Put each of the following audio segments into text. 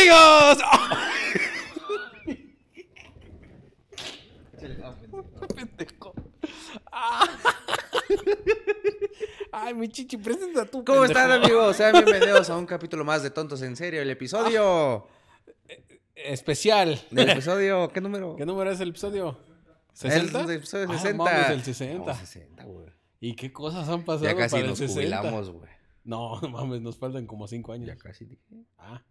amigos! pendejo. Ah. Ay, mi chichi, presenta tú. ¿Cómo pendejo. están amigos? Sean bienvenidos a un capítulo más de Tontos en Serio, el episodio... Especial. ¿Del episodio? ¿Qué número? ¿Qué número es el episodio? El ¿60? episodio Ah, 60. mames, el 60. Vamos, 60, güey. ¿Y qué cosas han pasado Ya casi para nos el 60? jubilamos, güey. No, no mames, nos faltan como 5 años. Ya casi dije. Ah.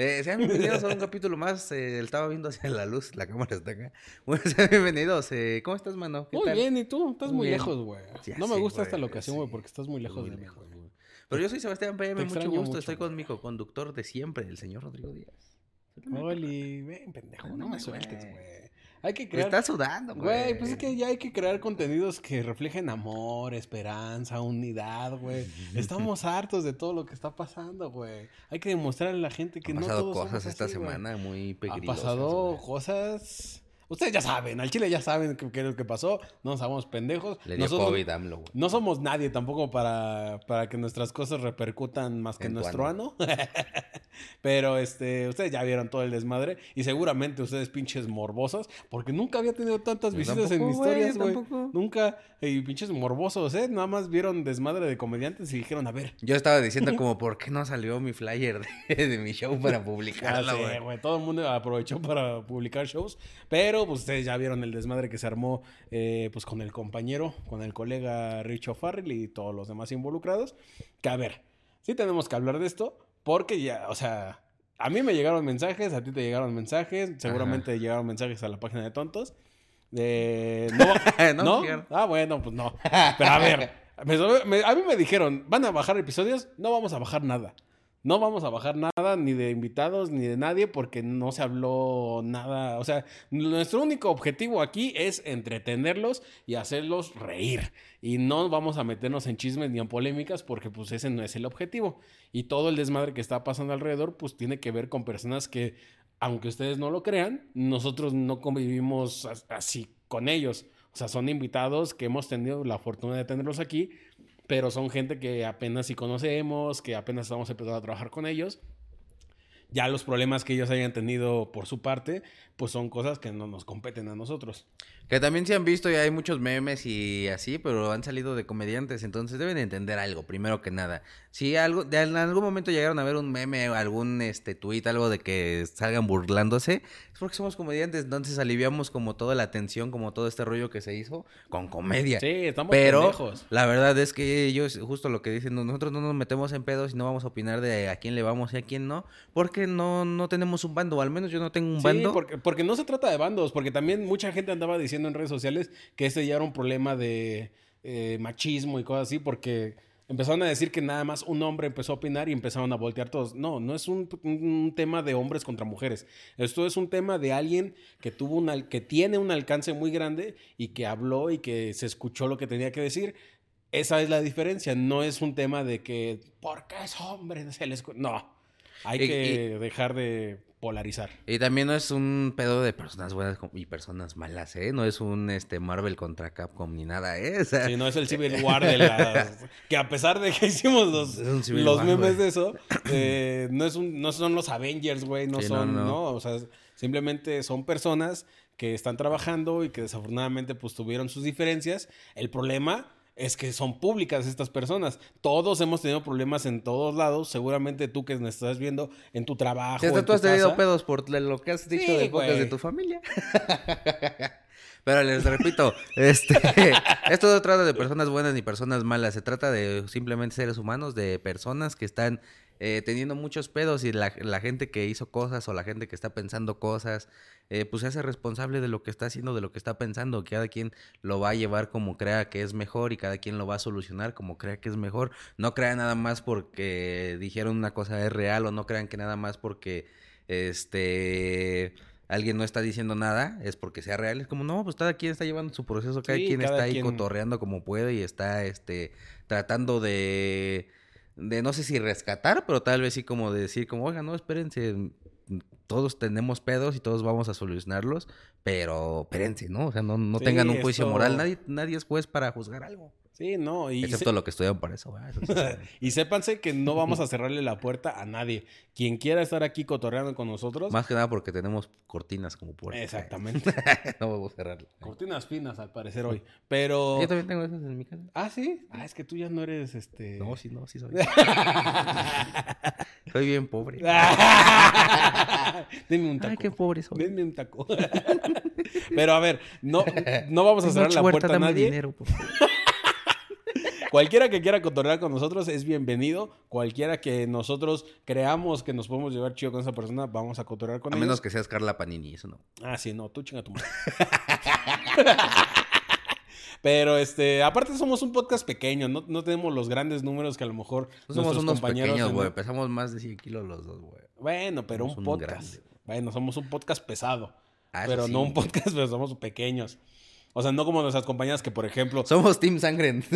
Eh, sean bienvenidos a un capítulo más. Eh, estaba viendo hacia la luz, la cámara está acá. Bueno, sean bienvenidos. Eh, ¿Cómo estás, mano? ¿Qué Muy tal? bien, ¿y tú? Estás Muy lejos, güey. No me gusta esta locación, güey, sí. porque estás muy lejos Muy de mí, güey. Pero yo soy Sebastián PM, mucho gusto. mucho, Estoy con mi conductor de siempre, el señor Rodrigo Díaz. Oli, ven, pendejo, no Ándale, me sueltes, güey. Hay que Me crear... está sudando, güey. Güey, pues es que ya hay que crear contenidos que reflejen amor, esperanza, unidad, güey. Estamos hartos de todo lo que está pasando, güey. Hay que demostrarle a la gente que Han no pasado todos cosas somos esta así, güey. semana muy Ha peligrosas. pasado güey. cosas... Ustedes ya saben, al Chile ya saben qué es lo que pasó. No somos pendejos. Le dio Nosotros COVID AMLO, güey. no somos nadie tampoco para, para que nuestras cosas repercutan más que En nuestro ano. Pero este, ustedes ya vieron todo el desmadre y seguramente ustedes pinches morbosos, porque nunca había tenido tantas Yo visitas en güey, historias, güey. tampoco. Nunca, y pinches morbosos, ¿eh? Nada más vieron desmadre de comediantes y dijeron, a ver. Yo estaba diciendo como, ¿por qué no salió mi flyer de, de mi show para publicarlo, güey, todo el mundo aprovechó para publicar shows, pero pues ustedes ya vieron el desmadre que se armó eh, pues con el compañero, con el colega Richo Farrell y todos los demás involucrados. Que a ver, sí tenemos que hablar de esto, porque ya, o sea, a mí me llegaron mensajes, a ti te llegaron mensajes, seguramente llegaron mensajes a la página de tontos. No, No, ¿no? Ah, bueno, pues no. Pero a ver, me- me- a mí me dijeron, ¿van a bajar episodios? No vamos a bajar nada. No vamos a bajar nada, ni de invitados, ni de nadie, porque no se habló nada. O sea, nuestro único objetivo aquí es entretenerlos y hacerlos reír. Y no vamos a meternos en chismes ni en polémicas, porque pues ese no es el objetivo. Y todo el desmadre que está pasando alrededor, pues tiene que ver con personas que, aunque ustedes no lo crean, nosotros no convivimos as- así con ellos. O sea, son invitados que hemos tenido la fortuna de tenerlos aquí, pero son gente que apenas si conocemos, que apenas estamos empezando a trabajar con ellos. Ya los problemas que ellos hayan tenido por su parte, pues son cosas que no nos competen a nosotros. Que también se han visto y hay muchos memes y así, pero han salido de comediantes, entonces deben de entender algo, primero que nada. Si algo, de, en algún momento llegaron a ver un meme o algún este tweet, algo de que salgan burlándose, es porque somos comediantes, entonces aliviamos como toda la tensión, como todo este rollo que se hizo con comedia. Sí, estamos Pero pendejos. la verdad es que ellos, justo lo que dicen, no- nosotros no nos metemos en pedos y no vamos a opinar de a quién le vamos y a quién no, porque no, no tenemos un bando, o al menos yo no tengo un Sí, bando. porque, porque no se trata de bandos, porque también mucha gente andaba diciendo en redes sociales que este ya era un problema de eh, machismo y cosas así, porque empezaron a decir que nada más un hombre empezó a opinar y empezaron a voltear todos. No, no es un, un tema de hombres contra mujeres. Esto es un tema de alguien que tuvo un que tiene un alcance muy grande y que habló y que se escuchó lo que tenía que decir. Esa es la diferencia. No es un tema de que porque es hombre se les cu-". no. Hay Y- que dejar de polarizar. Y también no es un pedo de personas buenas y personas malas, ¿eh? No es un este Marvel contra Capcom ni nada, ¿eh? O sea, Sí, no es el Civil War de las... Que a pesar de que hicimos los, los War, memes de eso, eh, no, es un, no son los Avengers, güey, no Sí, no, son, no. no, O sea, simplemente son personas que están trabajando y que desafortunadamente pues tuvieron sus diferencias. El problema es que son públicas estas personas. Todos hemos tenido problemas en todos lados. Seguramente tú que nos estás viendo en tu trabajo. Hasta en tú has tenido casa. pedos por lo que has dicho Sí, de pocas de tu familia. Pero les repito, este, esto no trata de personas buenas ni personas malas, se trata de simplemente seres humanos, de personas que están eh, teniendo muchos pedos y la, gente que hizo cosas o la gente que está pensando cosas, eh, pues se hace responsable de lo que está haciendo, de lo que está pensando. Cada quien lo va a llevar como crea que es mejor y cada quien lo va a solucionar como crea que es mejor. No crean nada más porque dijeron una cosa es real o no crean que nada más porque este alguien no está diciendo nada, es porque sea real. Es como, no, pues cada quien está llevando su proceso, cada Sí, quien cada está ahí quien- cotorreando como puede y está este tratando de de no sé si rescatar, pero tal vez sí como de decir como, oiga, no, espérense, todos tenemos pedos y todos vamos a solucionarlos, pero espérense, ¿no? O sea, no, no Sí, tengan un juicio esto- moral, nadie, nadie es juez para juzgar algo. Sí, no. Y, Excepto lo que estudiaron para eso. Eso sí y sépanse que no vamos a cerrarle la puerta a nadie. Quien quiera estar aquí cotorreando con nosotros. Más que nada porque tenemos cortinas como puerta. Exactamente. no vamos a cerrarla. Cortinas finas al parecer hoy. Pero. Yo también tengo esas en mi casa. Ah, sí. Ah, es que tú ya no eres este. No, sí, no, sí soy. soy bien pobre. Denme un taco. Ay, qué pobre soy. Denme un taco. Pero a ver, no, no vamos a cerrar la puerta a nadie. dinero, por favor. Cualquiera que quiera cotorrear con nosotros es bienvenido. Cualquiera que nosotros creamos que nos podemos llevar chido con esa persona, vamos a cotorrear con A ellos. menos que seas Carla Panini, eso no. Ah, sí, no, tú chinga tu madre. Pero este, aparte somos un podcast pequeño, no, no tenemos los grandes números que a lo mejor No somos nuestros unos compañeros pequeños, en- güey. Pesamos más de 100 kilos los dos, güey. Bueno, pero Somos un un podcast. grande. Bueno, somos un podcast pesado. Ah, pero sí. no un podcast, pero somos pequeños. O sea, no como nuestras compañeras que, por ejemplo, Somos Team Sangre.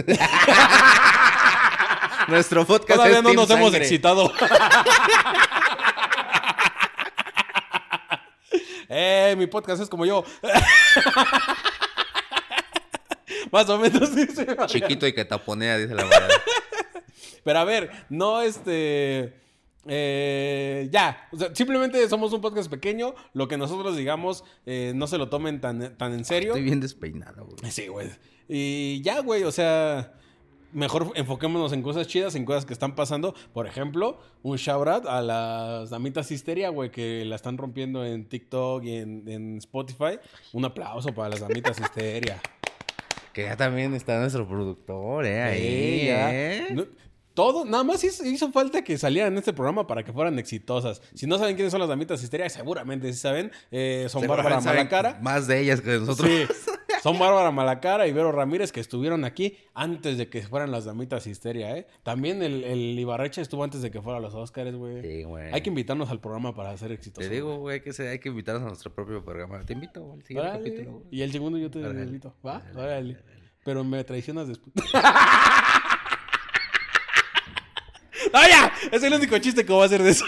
Nuestro podcast todavía es no Team nos hemos excitado. eh, mi podcast es como yo. Más o menos sí. Chiquito y que taponea, dice la verdad. Pero a ver, no este. Eh, ya, o sea, simplemente somos un podcast pequeño. Lo que nosotros digamos, eh, no se lo tomen tan, tan en serio. Estoy bien despeinado, güey. Sí, güey. Y ya, güey, o sea, mejor enfoquémonos en cosas chidas, en cosas que están pasando. Por ejemplo, un shout out a las damitas histeria, güey, que la están rompiendo en TikTok y en, en Spotify. Un aplauso para las damitas histeria. Que ya también está nuestro productor, ¿eh? Ahí, Sí, ya. ¿eh? No- todo, nada más hizo, hizo falta que salieran en este programa para que fueran exitosas. Si no saben quiénes son las damitas histeria, seguramente sí saben. Eh, son Bárbara Malacara. Más de ellas que de nosotros. Sí, son Bárbara Malacara y Vero Ramírez que estuvieron aquí antes de que fueran las damitas histeria, ¿eh? También el, el Ibarreche estuvo antes de que fueran los Oscars, güey. Sí, güey. Hay que invitarnos al programa para hacer exitoso. Te digo, güey, que se- hay que invitarnos a nuestro propio programa. Te invito al siguiente Órale. capítulo. güey. Y el segundo yo te Órale. invito. ¿Va? Órale. Pero me traicionas después. ¡Ah, ya! Es el único chiste que voy a hacer de eso.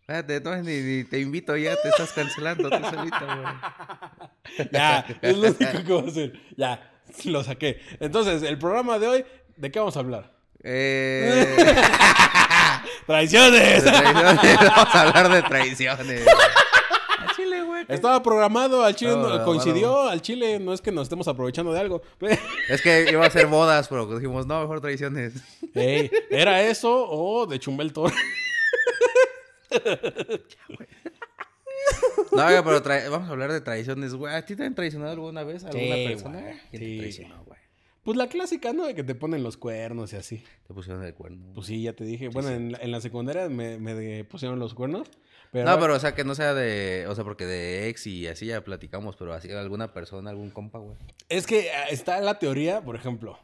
Espérate, no, ni, ni te invito ya, te estás cancelando tú solito, güey. Ya, es lo único que voy a hacer. Ya, lo saqué. Entonces, el programa de hoy, ¿de qué vamos a hablar? Eh, traiciones, vamos a hablar de traiciones. A Chile, güey. Estaba programado, al Chile no- coincidió, al Chile no es que nos estemos aprovechando de algo. Es que iba a ser bodas, pero dijimos, no, mejor traiciones. Ey, ¿Era eso o de Chumbel Toro? No, pero tra- vamos a hablar de traiciones, güey. ¿A ti te han traicionado alguna vez alguna Sí, persona? güey. ¿Quién Sí, te traicionó, güey? Pues la clásica, ¿no? De que te ponen los cuernos y así. Te pusieron el cuerno. Pues sí, ya te dije. Bueno, En, la, en la secundaria me, pusieron los cuernos. Pero, No, pero o sea, que no sea de, o sea, porque de ex y así ya platicamos, pero así alguna persona, algún compa, güey. Es que ah, está la teoría, por ejemplo,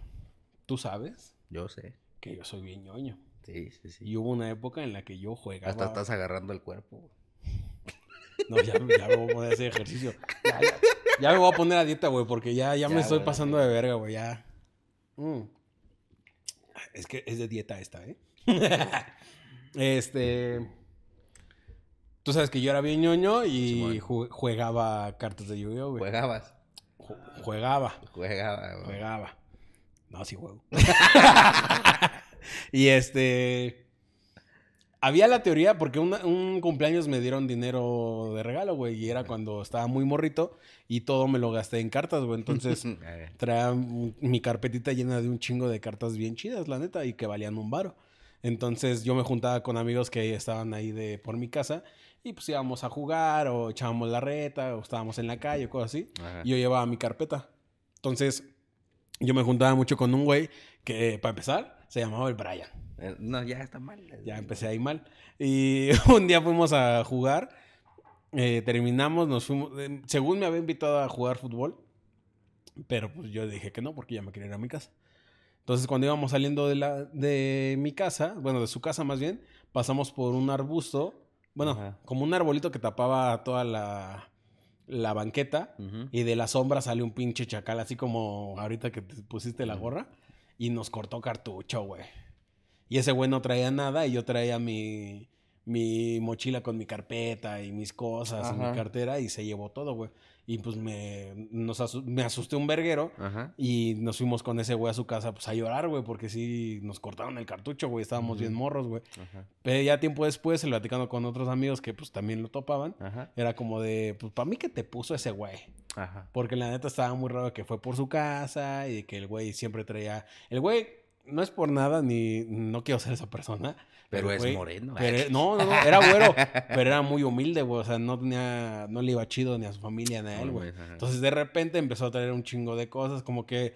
tú sabes Yo sé. que yo soy bien ñoño. Sí, sí, sí. Y hubo una época en la que yo jugaba... Hasta estás agarrando el cuerpo. güey. No, ya, ya me voy a poner ejercicio. Ya, ya- ya me voy a poner a dieta, güey, porque ya, ya, me estoy güey. pasando de verga, güey, ya. Mm. Es que es de dieta esta, ¿eh? este... Tú sabes que yo era bien ñoño y ju- jugaba cartas de Yu-Gi-Oh, güey. Juegabas. Ju- Jugaba, Juegaba, güey. jugaba. No, sí juego. y este... Había la teoría, porque una- un cumpleaños me dieron dinero de regalo, güey, y era cuando estaba muy morrito y todo me lo gasté en cartas, güey. Entonces traía mi carpetita llena de un chingo de cartas bien chidas, la neta, y que valían un varo. Entonces yo me juntaba con amigos que estaban ahí de por mi casa y pues íbamos a jugar o echábamos la reta o estábamos en la calle o cosas así. Ajá. Y yo llevaba mi carpeta. Entonces yo me juntaba mucho con un güey que, para empezar, se llamaba el Brian. Eh, No, ya está mal. Ya empecé ahí mal. Y un día fuimos a jugar. eh, terminamos, nos fuimos. eh, según me había invitado a jugar fútbol. Pero pues yo dije que no, porque ya me quería ir a mi casa. Entonces, cuando íbamos saliendo de, la, de mi casa, bueno, de su casa más bien, pasamos por un arbusto. Bueno, Ajá. como un arbolito que tapaba toda la, la banqueta. Y de la sombra sale un pinche chacal, así como ahorita que te pusiste la gorra. Y nos cortó cartucho, güey. Y ese güey no traía nada y yo traía mi, mi mochila con mi carpeta y mis cosas y mi cartera y se llevó todo, güey. Y pues me, nos asu- me asusté un verguero Ajá. y nos fuimos con ese güey a su casa pues a llorar, güey, porque sí nos cortaron el cartucho, güey, estábamos bien morros, güey. Pero ya tiempo después, el platicando con otros amigos que pues también lo topaban, Ajá. era como de, pues para mí que te puso ese güey. Porque la neta estaba muy raro que fue por su casa y que el güey siempre traía. El güey no es por nada ni no quiero ser esa persona. Pero es moreno. pero- no, no, no, era güero, pero era muy humilde, güey. O sea, no tenía, no le iba chido ni a su familia ni a él, güey. Entonces de repente empezó a traer un chingo de cosas, como que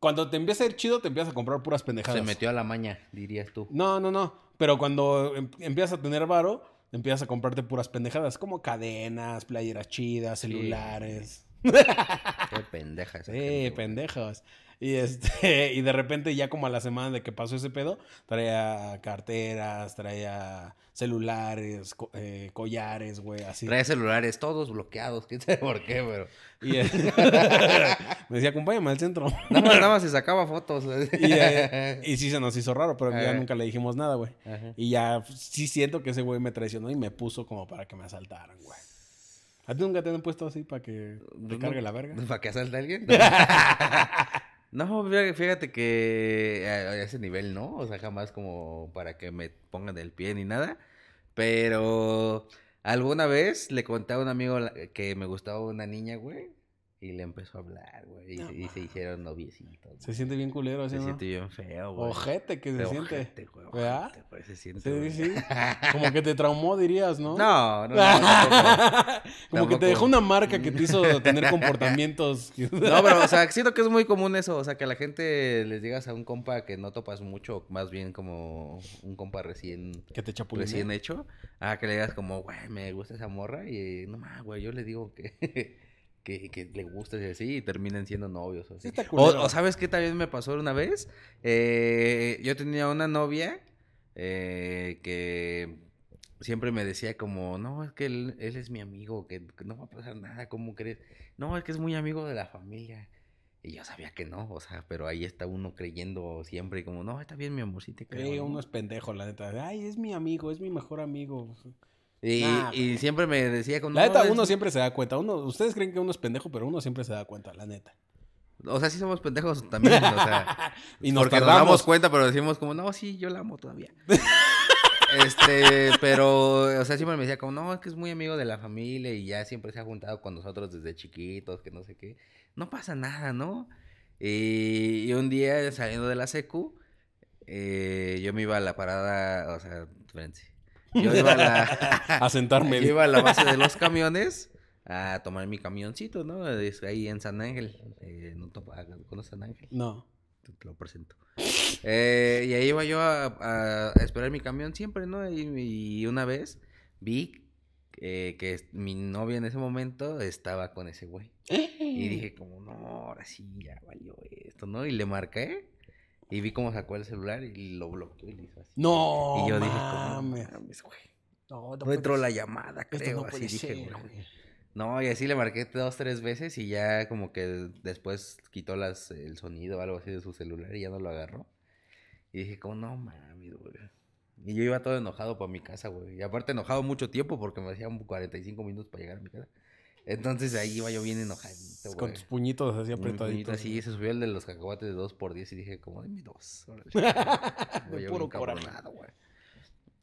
cuando te empieza a ir chido, te empiezas a comprar puras pendejadas. Se metió a la maña, dirías tú. No, no, no. Pero cuando em- empiezas a tener varo, empiezas a comprarte puras pendejadas, como cadenas, playeras chidas, Sí. celulares. Qué pendeja esa Sí, gente, pendejos. Y este, y de repente ya como a la semana de que pasó ese pedo, traía carteras, traía celulares, co- eh, collares, güey, así. Trae celulares todos bloqueados, quién sabe por qué, pero. Y eh, me decía, acompáñame al centro. Nada más, nada más se sacaba fotos. Y, eh, y sí se nos hizo raro, pero ya nunca le dijimos nada, güey. Y ya sí siento que ese güey me traicionó y me puso como para que me asaltaran, güey. ¿A ti nunca te han puesto así para que te No, cargue la verga? ¿Para que asalte a alguien? No, fíjate- que a a ese nivel no, o sea, jamás como para que me pongan el pie ni nada, pero alguna vez le conté a un amigo que me gustaba una niña, güey, y le empezó a hablar, güey, y, No se- y se hicieron noviecitos. Se siente bien culero, ¿sí, Se no? siente bien feo, güey. Ojete que se siente. ojete, güey, ¿Verdad? ojete, güey, se siente, Sí, güey. sí. Como que te traumó, dirías, ¿no? No, no, no, tampoco. Como que te dejó una marca que te hizo tener comportamientos. No, pero, o sea, siento que es muy común eso, o sea, que a la gente les digas a un compa que no topas mucho, más bien como un compa recién, que te recién hecho, a que le digas como, güey, me gusta esa morra, y no más, güey, yo le digo que, que, que le gusta y así, y terminan siendo novios. o así. Sí está O, o ¿sabes qué también me pasó una vez? Eh, yo tenía una novia eh, que siempre me decía como, no, es que él, él es mi amigo, que, no va a pasar nada, ¿cómo crees? No, es que es muy amigo de la familia. Y yo sabía que no, o sea, pero ahí está uno creyendo siempre como, no, está bien mi amor, sí te creo. Sí, ¿no?". uno es pendejo, la neta. Ay, es mi amigo, es mi mejor amigo. Y, Nah, y pero- siempre me decía como, La "No, neta, es- uno siempre se da cuenta. Uno, ustedes creen que uno es pendejo, pero uno siempre se da cuenta, la neta. O sea, sí somos pendejos también, o sea... y nos porque nos damos cuenta, pero decimos como, no, sí, yo la amo todavía. este, pero, o sea, siempre me decía como, no, es que es muy amigo de la familia y ya siempre se ha juntado con nosotros desde chiquitos, que no sé qué. No pasa nada, ¿no? Y, y un día saliendo de la secu, eh, yo me iba a la parada, o sea, espérense. Yo iba a la, A sentarme. yo iba a la base de los camiones a tomar mi camioncito, ¿no? Ahí en San Ángel. Eh, no topa, ¿Conoces San Ángel? No. te lo presento. Eh, y ahí iba yo a, esperar mi camión siempre, ¿no? Y, y una vez vi eh, que mi novia en ese momento estaba con ese güey. Y dije como, no, ahora sí, ya valió esto, ¿no? Y le marqué y vi cómo sacó el celular y lo bloqueó y le hizo así. No, y yo dije como, no mames. mames, güey. No, No entró la llamada, Esto creo, no así puede dije, ser, güey. güey. No, y así le marqué dos, tres veces y ya como que después quitó las, el sonido o algo así de su celular y ya no lo agarró. Y dije, como, no mames, güey. Y yo iba todo enojado para mi casa, güey. Y aparte enojado mucho tiempo porque me hacían 45 minutos para llegar a mi casa. Entonces ahí iba yo bien enojadito, Con güey. tus puñitos así Con mi apretaditos. así, se subió el de los cacahuates de 2 por 10 y dije, como, dime dos. órale". De Voy yo puro coraje. güey.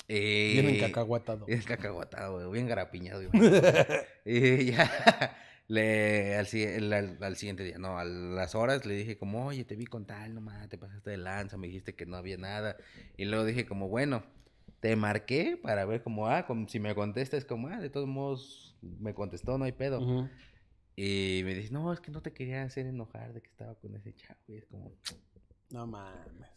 Eh, Bien encacahuatado. Bien cacahuatado, güey, bien garapiñado. y ya, le, al, al- al siguiente día, no, a las horas le dije como, oye, te vi con tal, nomás, te pasaste de lanza, me dijiste que no había nada. Y luego dije como, bueno, te marqué para ver como, ah, como si me contestas, como, ah, de todos modos, me contestó, no hay pedo. Y me dice, no, es que no te quería hacer enojar de que estaba con ese chavo. Y es como, No mames.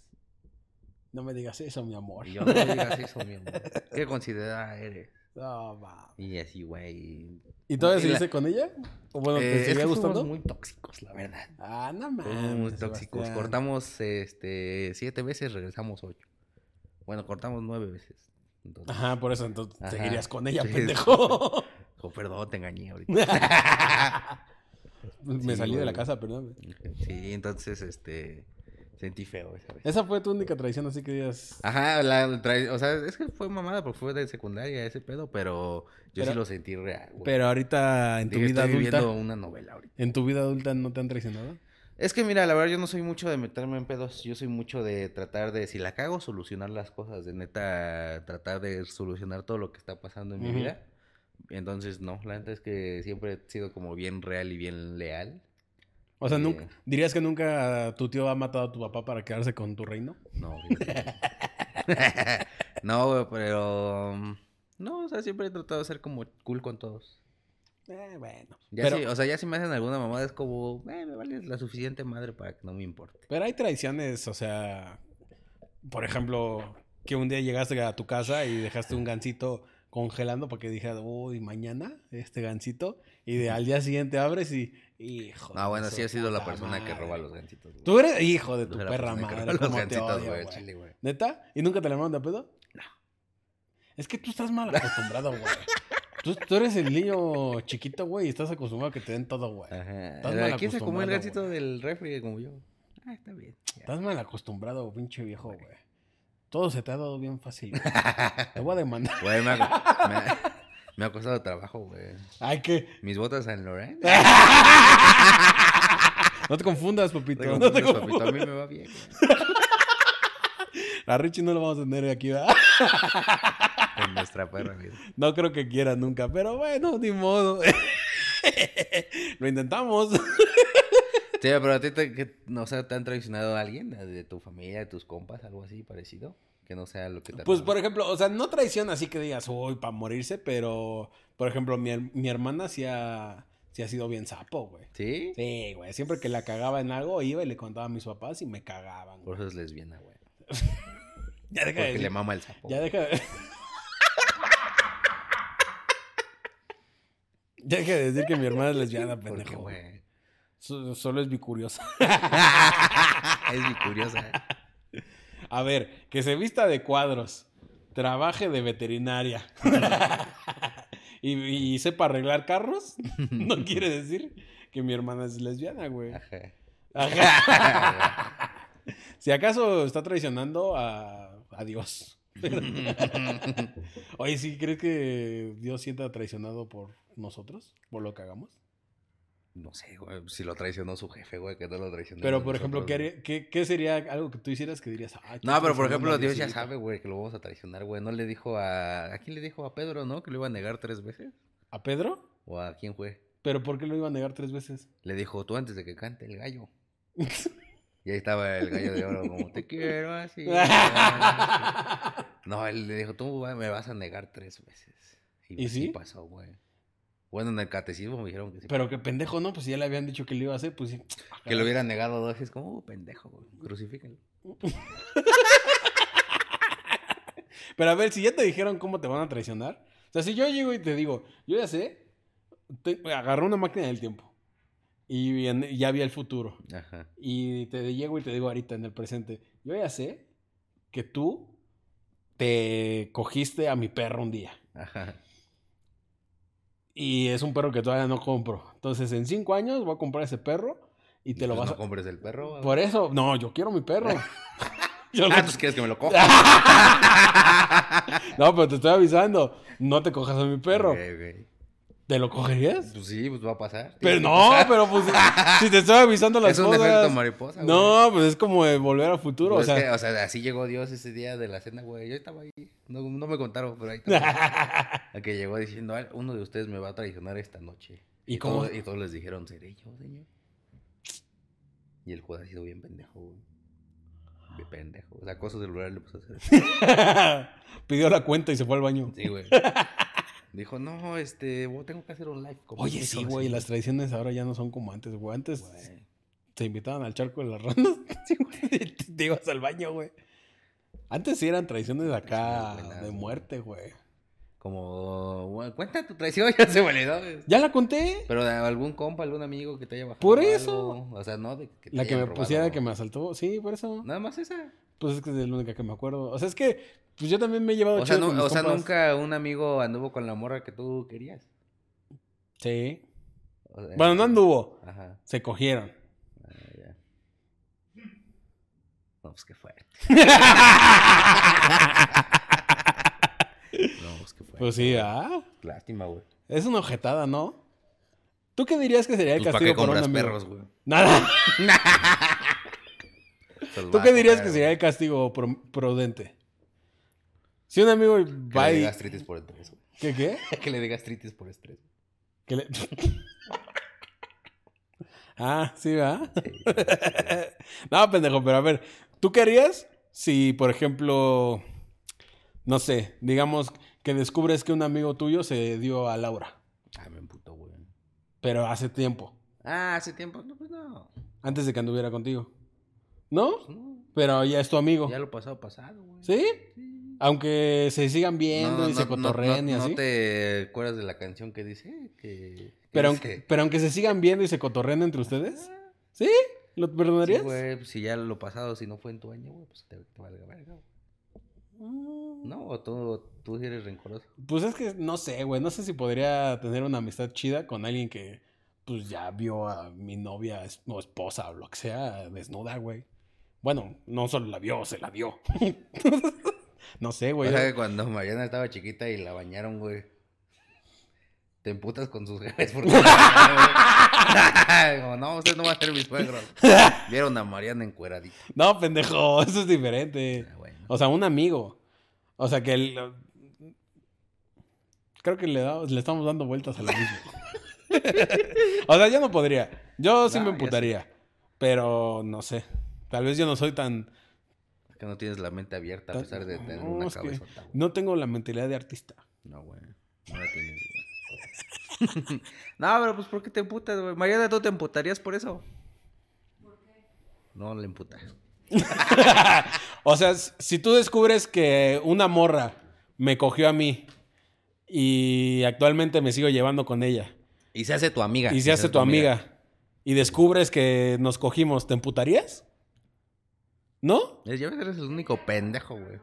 No me digas eso, mi amor. y yo no digas eso, mi amor. ¿Qué considerada eres? No mames. Y así, güey. ¿Y todavía la- seguiste con ella? ¿O bueno, Eh, te es seguía gustando? muy tóxicos, la verdad. Ah, no mames. muy tóxicos. Sebastián. Cortamos este siete veces, regresamos ocho. Bueno, cortamos nueve veces. Entonces, Ajá, por eso entonces Ajá. seguirías con ella, Sí. pendejo. oh, perdón, te engañé ahorita. Me Sí, salí de la casa, perdón. Sí, entonces, este. Sentí feo esa vez. Esa fue tu única traición, así que digas. Ajá, la trai- o sea, es que fue mamada porque fue de secundaria ese pedo, pero yo Pero- sí lo sentí real, güey. Pero ahorita en tu vida estoy adulta. viviendo una novela ahorita. ¿En tu vida adulta no te han traicionado? Es que mira, la verdad yo no soy mucho de meterme en pedos, yo soy mucho de tratar de, si la cago, solucionar las cosas, de neta, tratar de solucionar todo lo que está pasando en mi vida. Entonces, no, la neta es que siempre he sido como bien real y bien leal. O sea, nunca, ¿dirías que nunca tu tío ha matado a tu papá para quedarse con tu reino? No, no, pero... um, No, o sea, siempre he tratado de ser como cool con todos. Eh, bueno. Ya pero, si- o sea, ya si me hacen alguna mamada es como, eh, me vale la suficiente madre para que no me importe. pero hay traiciones, o sea, por ejemplo, que un día llegaste a tu casa y dejaste un gancito congelando para que dijeras, uy, mañana este gancito, y de, al día siguiente abres y, hijo. Ah, de bueno, sí he sido la persona que roba los gancitos. güey. Tú eres hijo de tu perra madre, cómo te odio, güey, chile, güey. ¿Neta? ¿Y nunca te la mandan de pedo? No. Es que tú estás mal acostumbrado, güey. Tú, tú eres el niño chiquito, güey, y estás acostumbrado a que te den todo, güey. Ajá. Estás mal ¿Quién se comió el güey. del refri como yo? Ah, está bien. ya. Estás mal acostumbrado, pinche viejo, güey. Todo se te ha dado bien fácil, güey. Te voy a demandar. Güey, me ha, me, ha, me ha costado trabajo, güey. Ay, que. Mis botas San Laurent. No te confundas, papito. No te muchos, papito, a confundas. mí me va bien. güey. A Richie no lo vamos a tener aquí, ¿verdad? Nuestra perra vida. No creo que quiera nunca, pero bueno, ni modo. Lo intentamos. Sí, pero a ti te, que, no, o sea, ¿te han traicionado a alguien de tu familia, de tus compas, algo así parecido? Que no sea lo que te Pues, por ejemplo, o sea, no traición así que digas, uy, para morirse, pero, por ejemplo, mi, mi hermana sí ha, sí ha sido bien sapo, güey. ¿Sí? Sí, güey. Siempre que la cagaba en algo, iba y le contaba a mis papás y me cagaban, Por güey. eso es lesbiana, güey. Ya deja de Porque le decir. mama el sapo. Ya deja de... deja de decir que mi hermana es lesbiana, pendejo. güey. So- Solo es bicuriosa. es mi curiosa. A ver, que se vista de cuadros, trabaje de veterinaria y, y sepa arreglar carros, no quiere decir que mi hermana es lesbiana, güey. Ajá. Ajá. si acaso está traicionando a, a Dios. Oye, ¿sí crees que Dios sienta traicionado por nosotros? ¿Por lo que hagamos? No sé, güey. Si lo traicionó su jefe, güey, que no lo traicionó. Pero, por ejemplo, ¿qué, nosotros, haría- qué, qué sería algo que tú hicieras que dirías? "Ay, No, pero por ejemplo, Dios ya Diosito"? sabe, güey, que lo vamos a traicionar, güey. ¿No le dijo a... ¿A quién le dijo? A Pedro, ¿no? Que lo iba a negar tres veces. ¿A Pedro? ¿O a quién fue? ¿Pero por qué lo iba a negar tres veces? Le dijo, tú antes de que cante el gallo. Y ahí estaba el gallo de oro, como, te quiero así. te quiero así". No, él le dijo, tú me vas a negar tres veces. Y, ¿Y sí? pasó, güey. Bueno, en el catecismo me dijeron que sí. Pero qué pendejo, ¿no? Pues si ya le habían dicho que lo iba a hacer, pues sí. Que lo hubieran negado dos, y es como, uh, pendejo, güey. Crucifíquenlo. Pero a ver, si ya te dijeron cómo te van a traicionar. O sea, si yo llego y te digo, yo ya sé, te, agarré una máquina del tiempo. Y en- ya vi el futuro. Ajá. Y te llego y te digo ahorita en el presente, yo ya sé que tú te cogiste a mi perro un día. Ajá. Y es un perro que todavía no compro. Entonces, en cinco años voy a comprar ese perro y te lo vas no a... compres el perro. Por eso, no, yo quiero mi perro. Yo Ah, lo- entonces quieres que me lo coja. No, pero te estoy avisando. No te cojas a mi perro. Ok, ok. ¿Te lo cogerías? Pues sí, pues va a pasar. Pero no, pasar. pero pues si te estoy avisando las Es un cosas. efecto mariposa, güey. No, pues es como de volver al futuro. Pues o es sea, que, o sea, así llegó Dios ese día de la cena, güey. Yo estaba ahí. No, no me contaron, pero ahí estaba. A que llegó diciendo, "Ah, uno de ustedes me va a traicionar esta noche. ¿Y Y, cómo? todos, y todos les dijeron, ¿seré yo, señor? Y el juez ha sido bien pendejo, güey. Bien pendejo. Sacó su celular y le puso a hacer. Pidió la cuenta y se fue al baño. Sí, güey. Dijo, no, este, tengo que hacer un live. como Oye, sí, hijo", güey, así. las tradiciones ahora ya no son como antes, güey. Antes Güey. te invitaban al charco de las ranas. Sí, güey. Te, te ibas al baño, güey. Antes sí eran tradiciones acá buenas, de muerte, güey. Como, cuenta tu traición, ya se güey. ¿Ya la conté? Pero de algún compa, algún amigo que te haya bajado. Por algo, eso. O sea, no de que te La que me robado. pusiera que me asaltó. Sí, por eso. Nada más esa. Pues es que es la única que me acuerdo. O sea, es que pues yo también me he llevado O sea, con mis o sea, compas. nunca un amigo anduvo con la morra que tú querías. Sí. O sea, Bueno, no anduvo. Ajá. Se cogieron. ah, ya. No, pues qué fuerte. no, pues qué fuerte. Pues sí, ah. Lástima, güey. Es una ojetada, ¿no? ¿Tú qué dirías que sería el Pues, ¿para castigo qué por un compras amigo? perros, güey? Nada. ¿Tú qué dirías que sería el castigo prudente? Si un amigo Que va le dé y... gastritis por estrés. ¿Qué qué? que le dé gastritis por estrés. Que le- ah, sí, ¿va? no, pendejo, pero a ver, ¿tú qué harías si, por ejemplo, no sé, digamos que descubres que un amigo tuyo se dio a Laura, Ah, me emputó, güey. pero hace tiempo, Ah, hace tiempo. No, pues no. antes de que anduviera contigo? ¿No? Pues no. Pero ya es tu amigo. Ya lo pasado, pasado, güey. ¿Sí? Sí. Aunque se sigan viendo y se cotorreen no, y así. ¿No te acuerdas de la canción que dice que... Pero, dice- aunque, pero aunque se sigan viendo y se cotorreen entre ustedes. ¿Sí? ¿Lo Sí, perdonarías? güey, pues, si ya lo pasado, si no fue en tu año, güey, pues te, te valga verga. güey. Mm. ¿No? ¿O tú, tú eres rencoroso? Pues es que no sé, güey. No sé si podría tener una amistad chida con alguien que, pues ya vio a mi novia o esposa o lo que sea desnuda, güey. Bueno, no solo la vio, se la dio. no sé, güey. o sea, que cuando Mariana estaba chiquita y la bañaron, güey. Te emputas con sus jefes porque... Como, no, usted no va a ser mi suegro. Vieron a Mariana encueradita. No, pendejo, eso es diferente. Ah, bueno. O sea, un amigo. O sea, que él... Creo que le, da- le estamos dando vueltas a lo mismo. o sea, yo no podría. Yo sí No, me emputaría. Pero no sé. Tal vez yo no soy tan... Que no tienes la mente abierta a pesar de tener No, una güey. no tengo la mentalidad de artista. No, güey. No la tienes, güey. no, pero pues ¿por qué te emputas, güey? Mariana, ¿tú te emputarías por eso? No le emputas. O sea, si tú descubres que una morra me cogió a mí y actualmente me sigo llevando con ella Y se hace tu amiga. y se hace tu amiga y descubres que nos cogimos, ¿te emputarías? ¿No? Ya ves, eres el único pendejo, güey.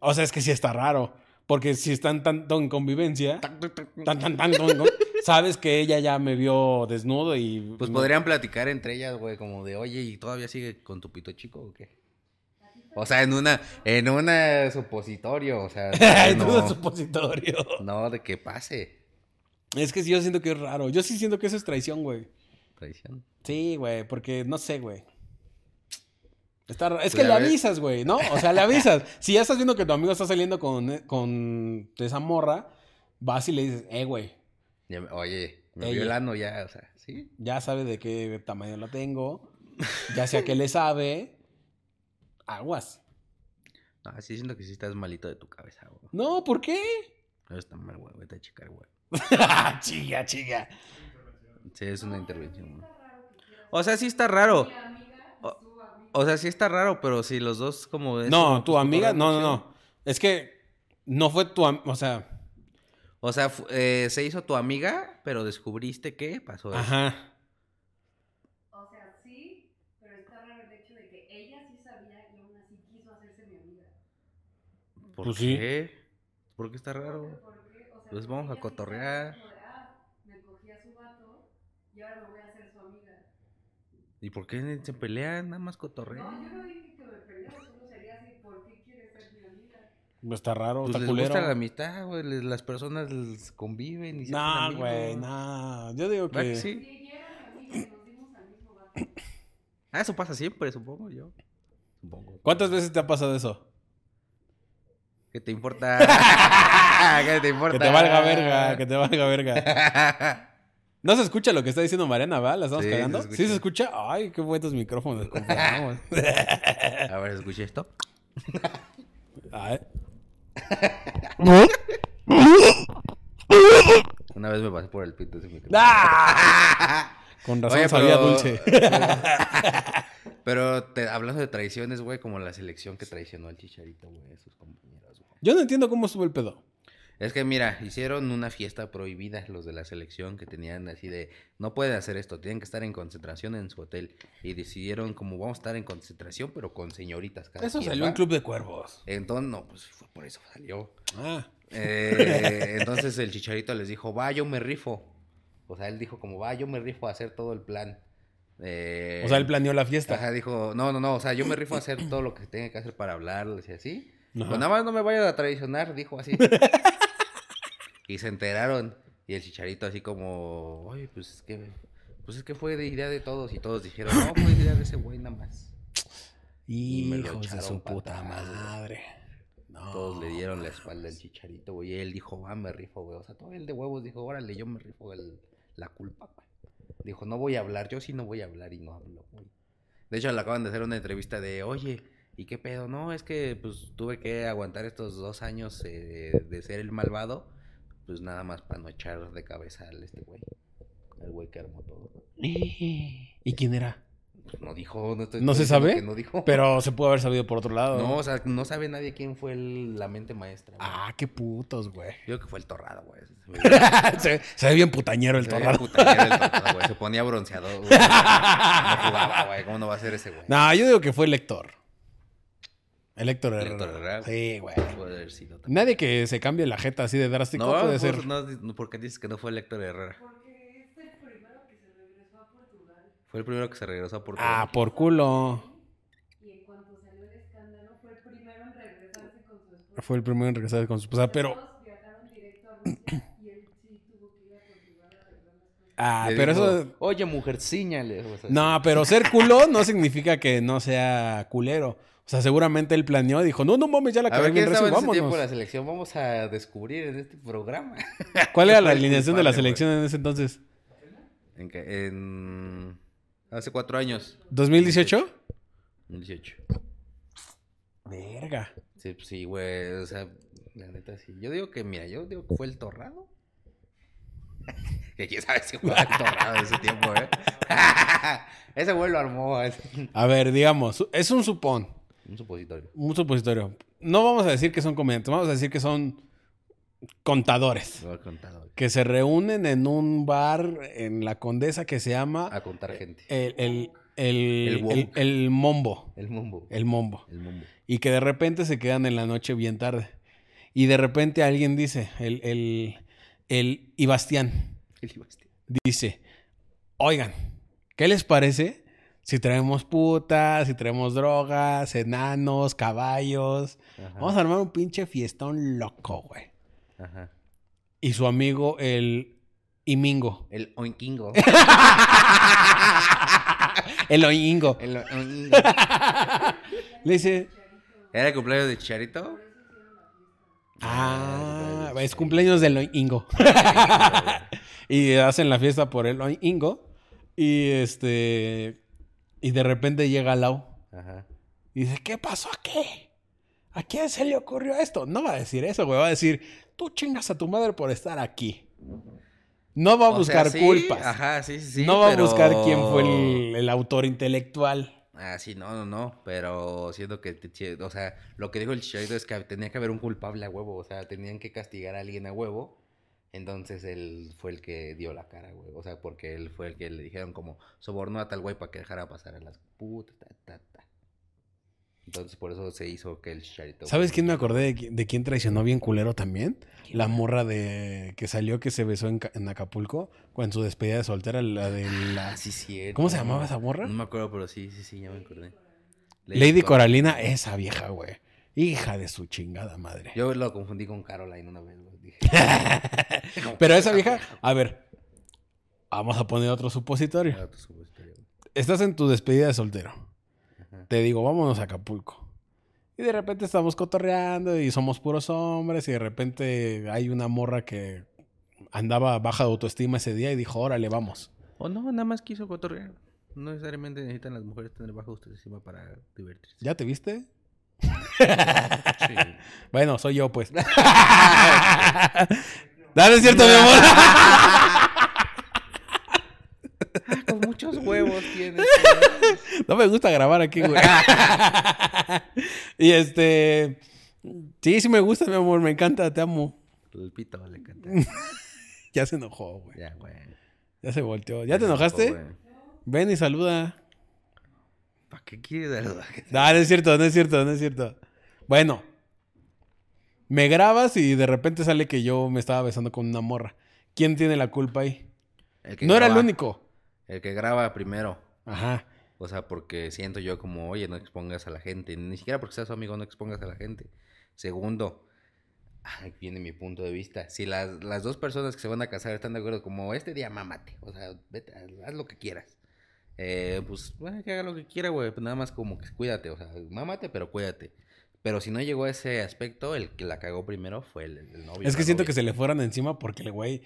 O sea, es que sí está raro. Porque si están tanto en convivencia, tan, tan, tan, sabes que ella ya me vio desnudo y... Pues podrían platicar entre ellas, güey, como de, oye, ¿y todavía sigue con tu pito chico o qué? O sea, en una, en una supositorio, o sea, Ay, no, todo supositorio. no de que pase. Es que yo siento que es raro. Yo sí siento que eso es traición, güey. Traición. Sí, güey, porque no sé, güey. Está Es Pues que le avisas, güey, ¿no? O sea, le avisas. Si ya estás viendo que tu amigo está saliendo con, con esa morra, vas y le dices, eh, güey, oye, me Ella. violando ya, o sea, ¿sí? ya sabe de qué tamaño la tengo, ya sea que le sabe, aguas. No, sí siento que sí estás malito de tu cabeza, güey. No, ¿por qué? No está mal, güey, vete a checar, güey. chiga, chiga. Sí, es una intervención, güey. O sea, sí está raro. O, sea, sí está raro, pero si los dos como... es No, tu amiga, no, no, no. Es que no fue tu am- o sea, O sea, eh, se hizo tu amiga, pero descubriste que pasó eso. ajá. O sea, sí, pero está raro el hecho de que ella sí sabía y aún así quiso hacerse mi amiga. ¿Por Pues sí. qué? ¿Por qué está raro? ¿Por qué? O sea, Pues porque vamos a sí cotorrear. me cogí a su vato y ahora me voy a hacer su amiga. ¿Y por qué se pelean? Nada más cotorrean. No, yo no dije que me peleó, solo sería así, ¿por qué quieres ser mi amiga? Está raro, Pues está les culero. gusta la amistad, güey. les- Las personas les conviven y se hacen No, amigos. güey, no. Yo digo ¿Verdad que. que sí? Si nos dimos al mismo. Ah, eso pasa siempre, supongo yo. Supongo. ¿Cuántas veces te ha pasado eso? ¿Qué te importa? ¿Qué te importa? Que te valga verga, que te valga verga. ¿No se escucha lo que está diciendo Mariana, va? ¿La estamos Sí, se cagando? escucha. ¿Sí se escucha? Ay, qué buenos micrófonos compramos. A ver, escuché esto. Ay. Una vez me pasé por el pito ese micrófono. ¡Ah! Con razón Oye, sabía pero- dulce. Pero te, hablando de traiciones, güey, como la selección que traicionó al Chicharito, güey, a sus compañeros, güey. Yo no entiendo cómo estuvo el pedo. Es que mira, hicieron una fiesta prohibida los de la selección que tenían así de no pueden hacer esto, tienen que estar en concentración en su hotel y decidieron como vamos a estar en concentración pero con señoritas cada Eso quien, salió ¿va? en Club de Cuervos. Entonces, no, pues fue por eso salió. Ah. Eh, entonces el Chicharito les dijo, "Va, yo me rifo." O sea, él dijo como, "Va, yo me rifo a hacer todo el plan." Eh, O sea, él planeó la fiesta. Ajá, dijo, no, no, no, o sea, yo me rifo a hacer todo lo que tenga que hacer para hablarles y así. Pues nada más no me vayan a traicionar, dijo así. y se enteraron. Y el chicharito así como, oye, pues es que, pues es que fue de idea de todos. Y todos dijeron, no, fue idea de ese güey nada más. Y me lo Hijos de su puta madre. No. Todos le dieron la espalda al chicharito, güey. Y él dijo, ah, me rifo, güey. O sea, todo el de huevos dijo, órale, yo me rifo el- la culpa, güey. Dijo, no voy a hablar, yo sí no voy a hablar y no hablo, güey. De hecho, le acaban de hacer una entrevista de, oye, ¿y qué pedo? No, es que pues tuve que aguantar estos dos años eh, de ser el malvado, pues nada más para no echar de cabeza al este güey. Al güey que armó todo. ¿Y quién era? Pues, no dijo, no estoy ¿No se sabe? que no dijo. Pero se pudo haber sabido por otro lado. No, o sea, no sabe nadie quién fue el- la mente maestra. güey. Ah, qué putos, güey. Yo creo que fue el torrado, güey. se, se ve bien putañero el Se torrado. putañero el torrado, güey. Se ponía bronceado, güey. No jugaba, güey. ¿Cómo no va a ser ese, güey? No, yo digo que fue el Héctor. El Héctor ¿El Herrera. Héctor Herrera? Sí, güey. Puede haber sido también. Nadie que se cambie la jeta así de drástico No, puede pues, ser. no, porque dices que no fue el Héctor Herrera. Porque es el primero que se regresó a Portugal. Fue el primero que se regresó a Portugal. Ah, por culo. Y en cuanto salió el escándalo, fue el primero en regresarse con su esposa. Fue el primero en regresar con su esposa, pero. Todos viajaron directo a Rusia y él sí tuvo que ir a Portugal a arreglar las cosas. Ah, Le pero dijo, eso. Oye, mujer, sea, No, pero ser culo no significa que no sea culero. O sea, seguramente él planeó y dijo, no, no mames, ya la A cagué ver, bien ¿quién estaba recio, ese tiempo la vámonos. selección? Vamos a descubrir en este programa. ¿Cuál era la el alineación de la selección en ese entonces? En, que- en... Hace cuatro años. ¿2018? 2018. Verga. Sí, pues sí, güey. O sea, la neta sí. Yo digo que, mira, yo digo que fue el torrado. que quién sabe si fue el torrado en ese tiempo, ¿eh? ese güey lo armó. A ver, digamos, es un supón, Un supositorio. un supositorio. No vamos a decir que son comediantes, vamos a decir que son contadores. Lo ha contado. Que se reúnen en un bar en la Condesa que se llama A contar gente. el, el, el, El el- woke. el Mombo. El Mombo. El mumbo. Y que de repente se quedan en la noche bien tarde. Y de repente alguien dice, el, el, el Ibastián El Ibastián. dice, oigan, ¿qué les parece si traemos putas, si traemos drogas, enanos, caballos? Ajá. Vamos a armar un pinche fiestón loco, güey. Ajá. Y su amigo, el Imingo. El oinkingo. el Oingo. El oinkingo. Le dice, ¿Era el cumpleaños de Chicharito? ah, es cumpleaños del Oingo. y hacen la fiesta por el Oingo. Y este, y de repente llega Lau. Ajá. Y dice, ¿qué pasó aquí? ¿A quién se le ocurrió esto? No va a decir eso, güey. Va a decir, tú chingas a tu madre por estar aquí. No va a O sea, buscar sí, culpas. Ajá, sí, sí, no va pero- a buscar quién fue el, el autor intelectual. Ah, sí, no, no, no, pero siento que, o sea, lo que dijo el Chicharito es que tenía que haber un culpable a huevo, o sea, tenían que castigar a alguien a huevo, entonces él fue el que dio la cara, güey, o sea, porque él fue el que le dijeron como, sobornó a tal güey para que dejara pasar a las putas, ta, ta, ta. Entonces por eso se hizo que el Chicharito... ¿Sabes quién me acordé de, de quién traicionó bien culero también? La morra de que salió que se besó en, Ca- en Acapulco con su despedida de soltera, la de la... Ah, sí, cierto. ¿Cómo se llamaba esa morra? No me acuerdo, pero sí, sí, sí, ya me acordé. Lady Cor- Coralina, esa vieja, güey. Hija de su chingada madre. Yo lo confundí con Caroline una vez, güey. dije, Pero esa vieja, a ver, vamos a poner otro supositorio. Estás en tu despedida de soltero. Ajá. Te digo, vámonos a Acapulco. Y de repente estamos cotorreando y somos puros hombres y de repente hay una morra que andaba baja de autoestima ese día y dijo, órale, vamos. O no, nada más quiso cotorrear. No necesariamente necesitan las mujeres tener baja autoestima para divertirse. ¿Ya te viste? Sí. Bueno, soy yo, pues. Dale, es cierto, mi amor. Con muchos huevos tienes. No me gusta grabar aquí, güey. y este. Sí, sí me gusta, mi amor. Me encanta, te amo. El pito le encanta. Ya se enojó, güey. Ya, güey. Ya se volteó. ¿Ya te enojaste? Ven y saluda. ¿Para qué quieres dar No, no es cierto, no es cierto, no es cierto. Bueno. Me grabas y de repente sale que yo me estaba besando con una morra. ¿Quién tiene la culpa ahí? El que No era el único. El que graba primero. Ajá. O sea, porque siento yo como, oye, no expongas a la gente. Ni siquiera porque seas su amigo, no expongas a la gente. Segundo, ahí viene mi punto de vista. Si las, las dos personas que se van a casar están de acuerdo, como este día mámate. O sea, vete, haz lo que quieras. Eh, pues, bueno, que haga lo que quiera, güey. Pues nada más como que cuídate. O sea, mámate, pero cuídate. Pero si no llegó a ese aspecto, el que la cagó primero fue el, el novio. Es que siento novia. que se le fueron encima porque el güey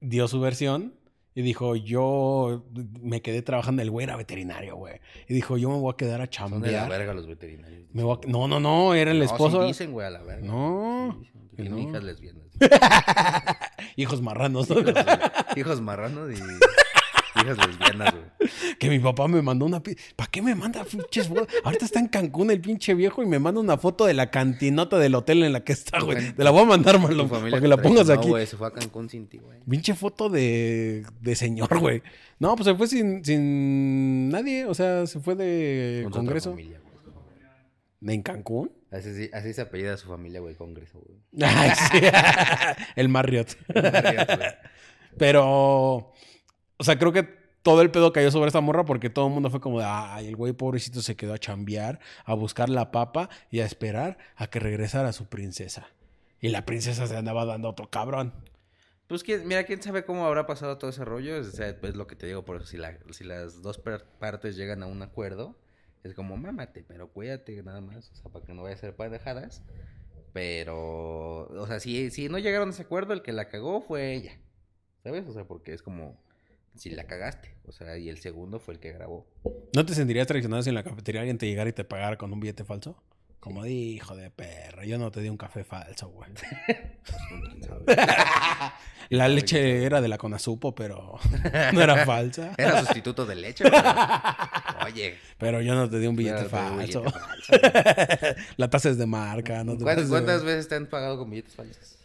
dio su versión y dijo, yo me quedé trabajando, el güey era veterinario, güey. Y dijo, yo me voy a quedar a Son de la chambear. verga los veterinarios. Me voy a- No, no, no, era el No, esposo. sí dicen, güey, a la verga. No, Sí dicen que no. hijas lesbianas. Hijos marranos. ¿no? hijos, hijos marranos y hijas lesbianas, güey. que mi papá me mandó una... ¿Para qué me manda pinches fotos? Ahorita está en Cancún el pinche viejo y me manda una foto de la cantinota del hotel en la que está, güey. Bueno, Te la voy a mandar, familia para que la pongas traicionó, aquí. güey, se fue a Cancún sin ti, güey. Pinche foto de, de señor, güey. No, pues se fue sin, sin nadie. O sea, se fue de Con congreso. familia, güey. ¿En Cancún? Así, sí- así se apellida su familia, güey, Congreso, güey. Ay, sí. el Marriott. Pero, o sea, creo que todo el pedo cayó sobre esta morra porque todo el mundo fue como de, ay, el güey pobrecito se quedó a chambear, a buscar la papa y a esperar a que regresara su princesa. Y la princesa se andaba dando a otro cabrón. Pues que, mira, quién sabe cómo habrá pasado todo ese rollo. O sea, pues lo que te digo, por eso si, la, si las dos partes llegan a un acuerdo, es como, mámate, pero cuídate nada más, o sea, para que no vaya a ser pendejadas. Pero, o sea, si, si no llegaron a ese acuerdo, el que la cagó fue ella, ¿sabes? O sea, porque es como, si la cagaste, o sea, y el segundo fue el que grabó. ¿No te sentirías traicionado si en la cafetería alguien te llegara y te pagara con un billete falso? Como de hijo de perra, yo no te di un café falso, güey. ¿Quién sabe? La leche era de la Conasupo, pero no era falsa. Era sustituto de leche, pero, Oye, Pero yo no te di un billete un falso. billete falso. la tasa es de marca. No te ¿cuántas, pases de- cuántas veces te han pagado con billetes falsos?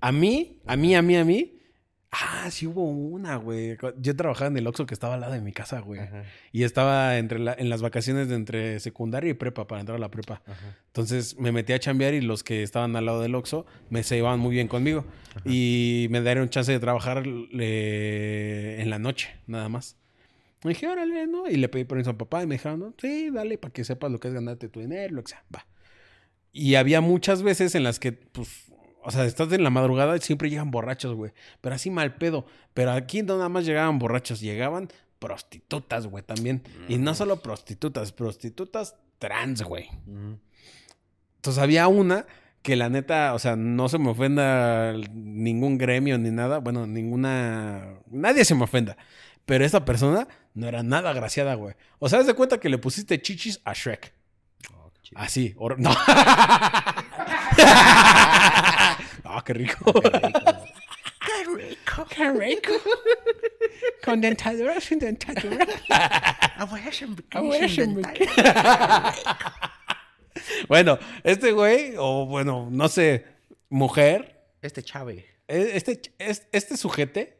A mí, a mí, a mí, a mí. Ah, sí hubo una, güey. Yo trabajaba en el Oxxo que estaba al lado de mi casa, güey. Ajá, Y estaba entre la- en las vacaciones de entre secundaria y prepa para entrar a la prepa. ajá. Entonces me metí a chambear y los que estaban al lado del Oxxo me se llevaban muy bien conmigo. Y me dieron chance de trabajar eh, en la noche, nada más. Me dije, órale, ¿no? Y le pedí permiso a papá y me dijeron, no, sí, dale, para que sepas lo que es ganarte tu dinero, lo que sea, va. Y había muchas veces en las que, pues, o sea, estás en la madrugada y siempre llegan borrachos, güey. Pero así mal pedo. Pero aquí no nada más llegaban borrachos, llegaban prostitutas, güey, también. Y no solo prostitutas, prostitutas trans, güey. Ujú. Entonces había una que la neta, o sea, no se me ofenda ningún gremio ni nada. Bueno, ninguna... Nadie se me ofenda. Pero esa persona no era nada agraciada, güey. O sea, haz de cuenta que le pusiste chichis a Shrek. Oh. Así. hor- No. Ah, qué rico. Qué rico. Qué rico. Con dentadura sin dentadura. bueno, este güey, o bueno, no sé, mujer, Este chave. e- este, ch- es- este sujete,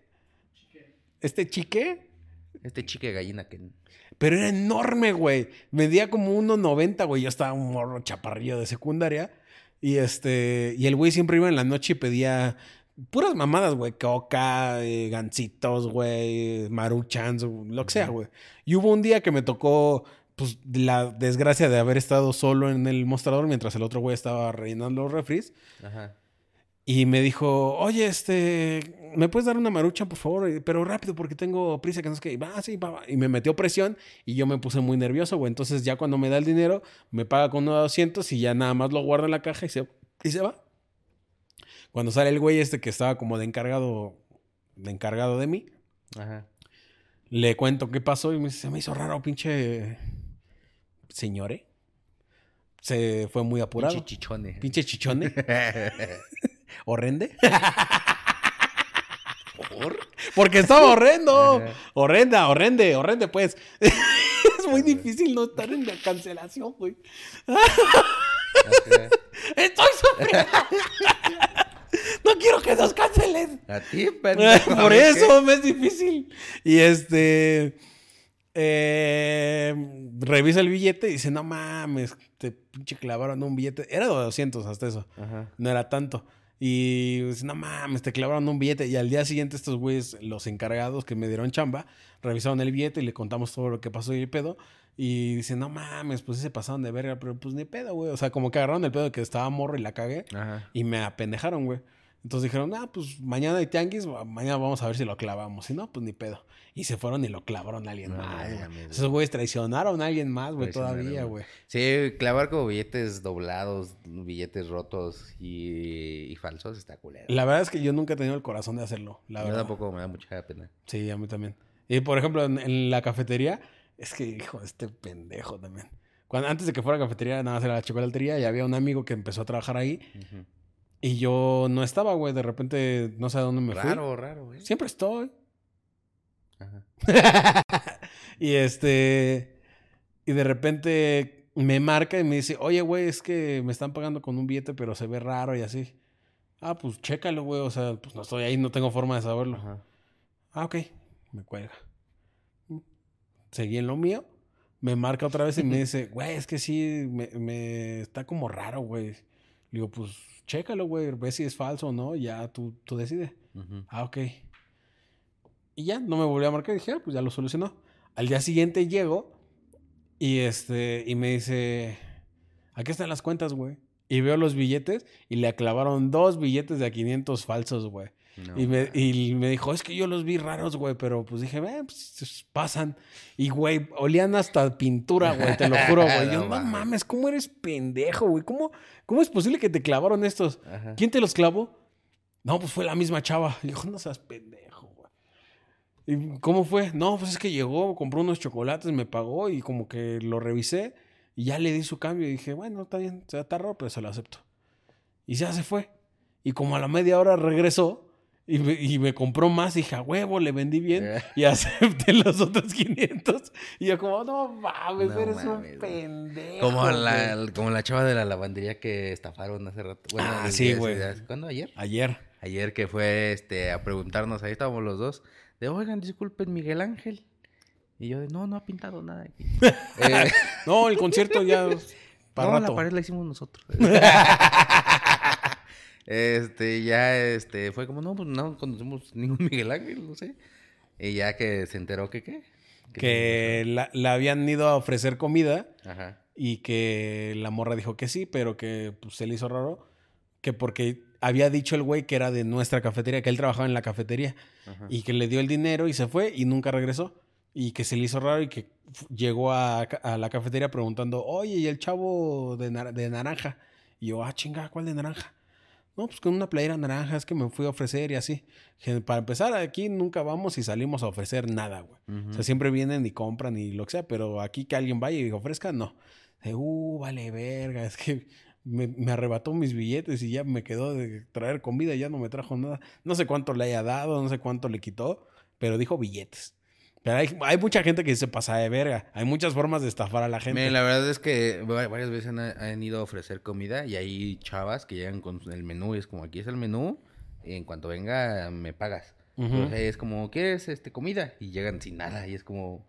este chique, Este chique gallina que... pero era enorme, güey. Medía como 1.90, güey. Yo estaba un morro chaparrillo de secundaria. Y este, y el güey siempre iba en la noche y pedía puras mamadas, güey. Coca, eh, gancitos, güey, maruchans, lo que sea, güey. Y hubo un día que me tocó, pues, la desgracia de haber estado solo en el mostrador mientras el otro güey estaba rellenando los refris. Ajá. Y me dijo, oye, este, ¿me puedes dar una marucha, por favor? Pero rápido, porque tengo prisa, que no sé qué. Y va, sí, va, va. Y me metió presión y yo me puse muy nervioso, güey. Entonces ya cuando me da el dinero, me paga con uno de 200 y ya nada más lo guarda en la caja y se, y se va. Cuando sale el güey este que estaba como de encargado, de encargado de mí, Ajá. le cuento qué pasó y me dice, se me hizo raro, pinche señore. Se fue muy apurado. Pinche chichone. Pinche chichone. Horrende. Porque estaba horrendo. Horrenda, horrende, horrende, pues. es muy difícil no estar en la cancelación, güey. Estoy sufriendo. no quiero que nos cancelen. A ti, pendejo. Por eso me es difícil. Y este. eh, revisa el billete y dice: No mames, te pinche clavaron un billete. Era de 200 hasta eso. Ajá. No era tanto. Y no mames, te clavaron un billete. Y al día siguiente estos güeyes, los encargados que me dieron chamba, revisaron el billete y le contamos todo lo que pasó y el pedo. Y dicen, no mames, pues se pasaron de verga, pero pues ni pedo, güey. O sea, como que agarraron el pedo de que estaba morro y la cagué. Ajá. Y me apendejaron, güey. Entonces dijeron, ah, pues mañana hay tianguis, mañana vamos a ver si lo clavamos. Si no, pues ni pedo. Y se fueron y lo clavaron a alguien No más. Esos güeyes traicionaron a alguien más, güey, todavía, güey. Sí, clavar como billetes doblados, billetes rotos y, y falsos está culero. La verdad es que yo nunca he tenido el corazón de hacerlo, la Yo verdad. tampoco me da mucha pena. Sí, a mí también. Y por ejemplo, en, en la cafetería, es que, hijo, este pendejo también. Cuando, antes de que fuera cafetería, nada más era la chocolatería y había un amigo que empezó a trabajar ahí y yo no estaba, güey. De repente, no sé a dónde me fui. Raro, raro, güey. Siempre estoy. Ajá. y este. Y de repente me marca y me dice, oye, güey, es que me están pagando con un billete, pero se ve raro y así. Ah, pues chécalo, güey. O sea, pues no estoy ahí, no tengo forma de saberlo. Ajá. Ah, ok. Me cuelga. Seguí en lo mío. Me marca otra vez y me dice, güey, es que sí, me, me está como raro, güey. Le digo, pues chécalo, güey, ve si es falso o no, ya tú, tú decides. Ah, ok. Y ya, no me volvió a marcar. Dije, ah, pues ya lo solucionó. Al día siguiente llego y este, y me dice, aquí están las cuentas, güey. Y veo los billetes y le clavaron dos billetes de a 500 falsos, güey. No, y, me, y me dijo, es que yo los vi raros, güey, pero pues dije, eh, pues pasan. Y, güey, olían hasta pintura, güey, te lo juro, güey. Yo, No no mames. ¿cómo eres pendejo, güey? ¿Cómo, ¿Cómo es posible que te clavaron estos? Ajá. ¿Quién te los clavó? No, pues fue la misma chava. Y dijo, no seas pendejo. ¿Y cómo fue? No, pues es que llegó, compró unos chocolates, me pagó y como que lo revisé y ya le di su cambio y dije, bueno, está bien, está raro, pero se lo acepto. Y ya se fue. Y como a la media hora regresó y me, y me compró más y dije, a huevo, le vendí bien Eh. y acepté los otros 500. Y yo como, no mames, No eres mames, un pendejo. Como güey". la, como la chava de la lavandería que estafaron hace rato. Bueno, Ah, sí, güey. ¿Cuándo? ¿Ayer? Ayer. Ayer que fue este, a preguntarnos, ahí estábamos los dos, de, oigan, disculpen, Miguel Ángel. Y yo de, no, no ha pintado nada aquí. Eh, No, el concierto ya... Para no, rato. la pared la hicimos nosotros. este, ya, este, fue como, no, pues no conocemos ningún Miguel Ángel, no sé. Y ya que se enteró que qué. que la, la habían ido a ofrecer comida Ajá. y que la morra dijo que sí, pero que pues, se le hizo raro. Que porque había dicho el güey que era de nuestra cafetería, que él trabajaba en la cafetería ajá. y que le dio el dinero y se fue y nunca regresó. Y que se le hizo raro y que llegó a, la cafetería preguntando, oye, ¿y el chavo de, nar- de naranja? Y yo, ah, chinga, ¿cuál de naranja? No, pues con una playera naranja, es que me fui a ofrecer y así. Para empezar, aquí nunca vamos y salimos a ofrecer nada, güey. O sea, siempre vienen y compran y lo que sea, pero aquí que alguien vaya y ofrezca, no. De, uh, vale, verga, es que me, me arrebató mis billetes y ya me quedó de traer comida ya no me trajo nada. No sé cuánto le haya dado, no sé cuánto le quitó, pero dijo billetes. Pero hay, hay mucha gente que se pasa de verga. Hay muchas formas de estafar a la gente. La verdad es que va- varias veces han, han ido a ofrecer comida y hay chavas que llegan con el menú y es como, aquí es el menú, y en cuanto venga me pagas. Entonces, es como, ¿quieres este, comida? Y llegan sin nada y es como,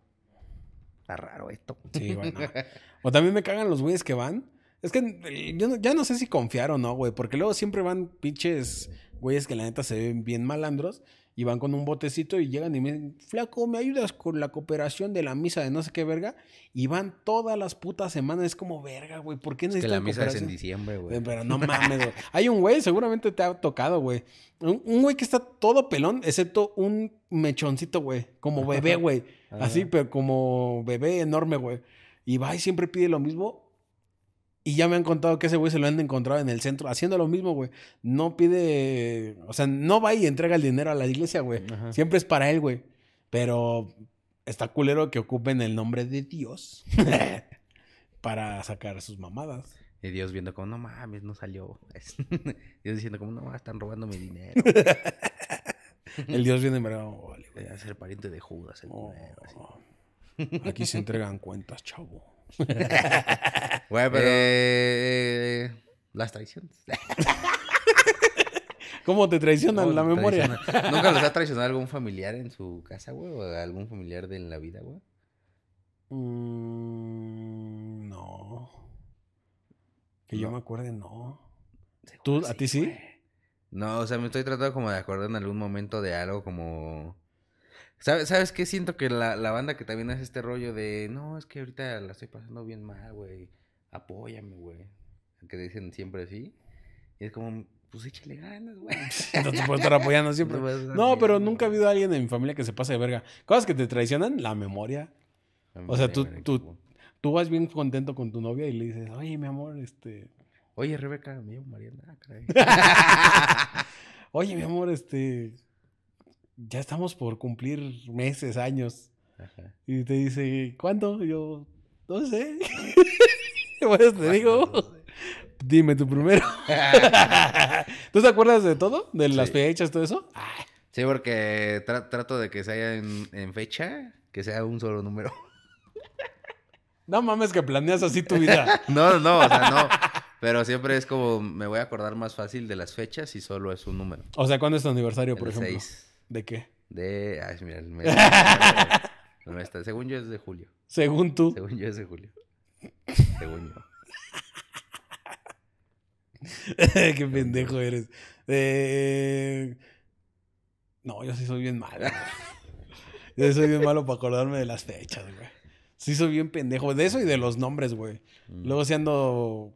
está raro esto. Sí, güey, no. O también me cagan los güeyes que van. Es que eh, yo no- ya no sé si confiar o no, güey. Porque luego siempre van pinches güeyes que la neta se ven bien malandros. Y van con un botecito y llegan y me dicen, flaco, ¿me ayudas con la cooperación de la misa de no sé qué verga? Y van todas las putas semanas. Es como, verga, güey, ¿por qué Es que necesitan la misa es en diciembre, güey. Pero no mames, güey. Hay un güey, seguramente te ha tocado, güey. Un, un güey que está todo pelón, excepto un mechoncito, güey. Como bebé, güey. Así, Ajá. pero como bebé enorme, güey. Y va y siempre pide lo mismo. Y ya me han contado que ese güey se lo han encontrado en el centro haciendo lo mismo, güey. No pide, o sea, no va y entrega el dinero a la iglesia, güey. Ajá. Siempre es para él, güey. Pero está culero que ocupen el nombre de Dios para sacar sus mamadas. Y Dios viendo como, no mames, no salió. Dios diciendo como, no, están robando mi dinero. El Dios viene en verdad, vale. Voy a ser pariente de Judas el Oh, dinero. así. aquí se entregan cuentas, chavo. Güey, pero... Eh, las traiciones. ¿Cómo te traicionan ¿Cómo la memoria? traiciona? ¿Nunca los ha traicionado algún familiar en su casa, güey? ¿O algún familiar de en la vida, güey? Mm, no. Que yo me acuerde, no. ¿Tú, a ti sí? güey. No, o sea, me estoy tratando como de acordar en algún momento de algo como... ¿Sabes, ¿sabes qué? Siento que la, la banda que también hace este rollo de... No, es que ahorita la estoy pasando bien mal, güey. Apóyame, güey. Que dicen siempre así. Y es como, pues échale ganas, güey. No te puedo estar apoyando siempre. No pero bien, nunca ha habido alguien en mi familia que se pase de verga. Cosas que te traicionan, la memoria. O sea, tú, tú, tú vas bien contento con tu novia y le dices, oye, mi amor, este... Oye, Rebeca, me llamo Mariana. Caray. Oye, mi amor, este... Ya estamos por cumplir meses, años. Ajá. Y te dice, ¿cuándo? Y yo, no sé. bueno, te digo, dime tu primero. ¿Tú te acuerdas de todo? ¿De las Sí. fechas, todo eso? Ay, Sí, porque tra- trato de que sea en, en fecha, que sea un solo número. no mames que planeas así tu vida. No, no, o sea, no. Pero siempre es como, me voy a acordar más fácil de las fechas si solo es un número. O sea, ¿cuándo es tu aniversario, por ejemplo? 6 ¿De qué? de... Ay, mira, el mes. el mes está- según yo es de julio. Según tú. Según yo es de julio. Según yo. Qué pendejo eres. Eh, No, yo sí soy bien malo. güey. Yo soy bien malo para acordarme de las fechas, güey. Sí soy bien pendejo. De eso y de los nombres, güey. Mm. Luego si ando...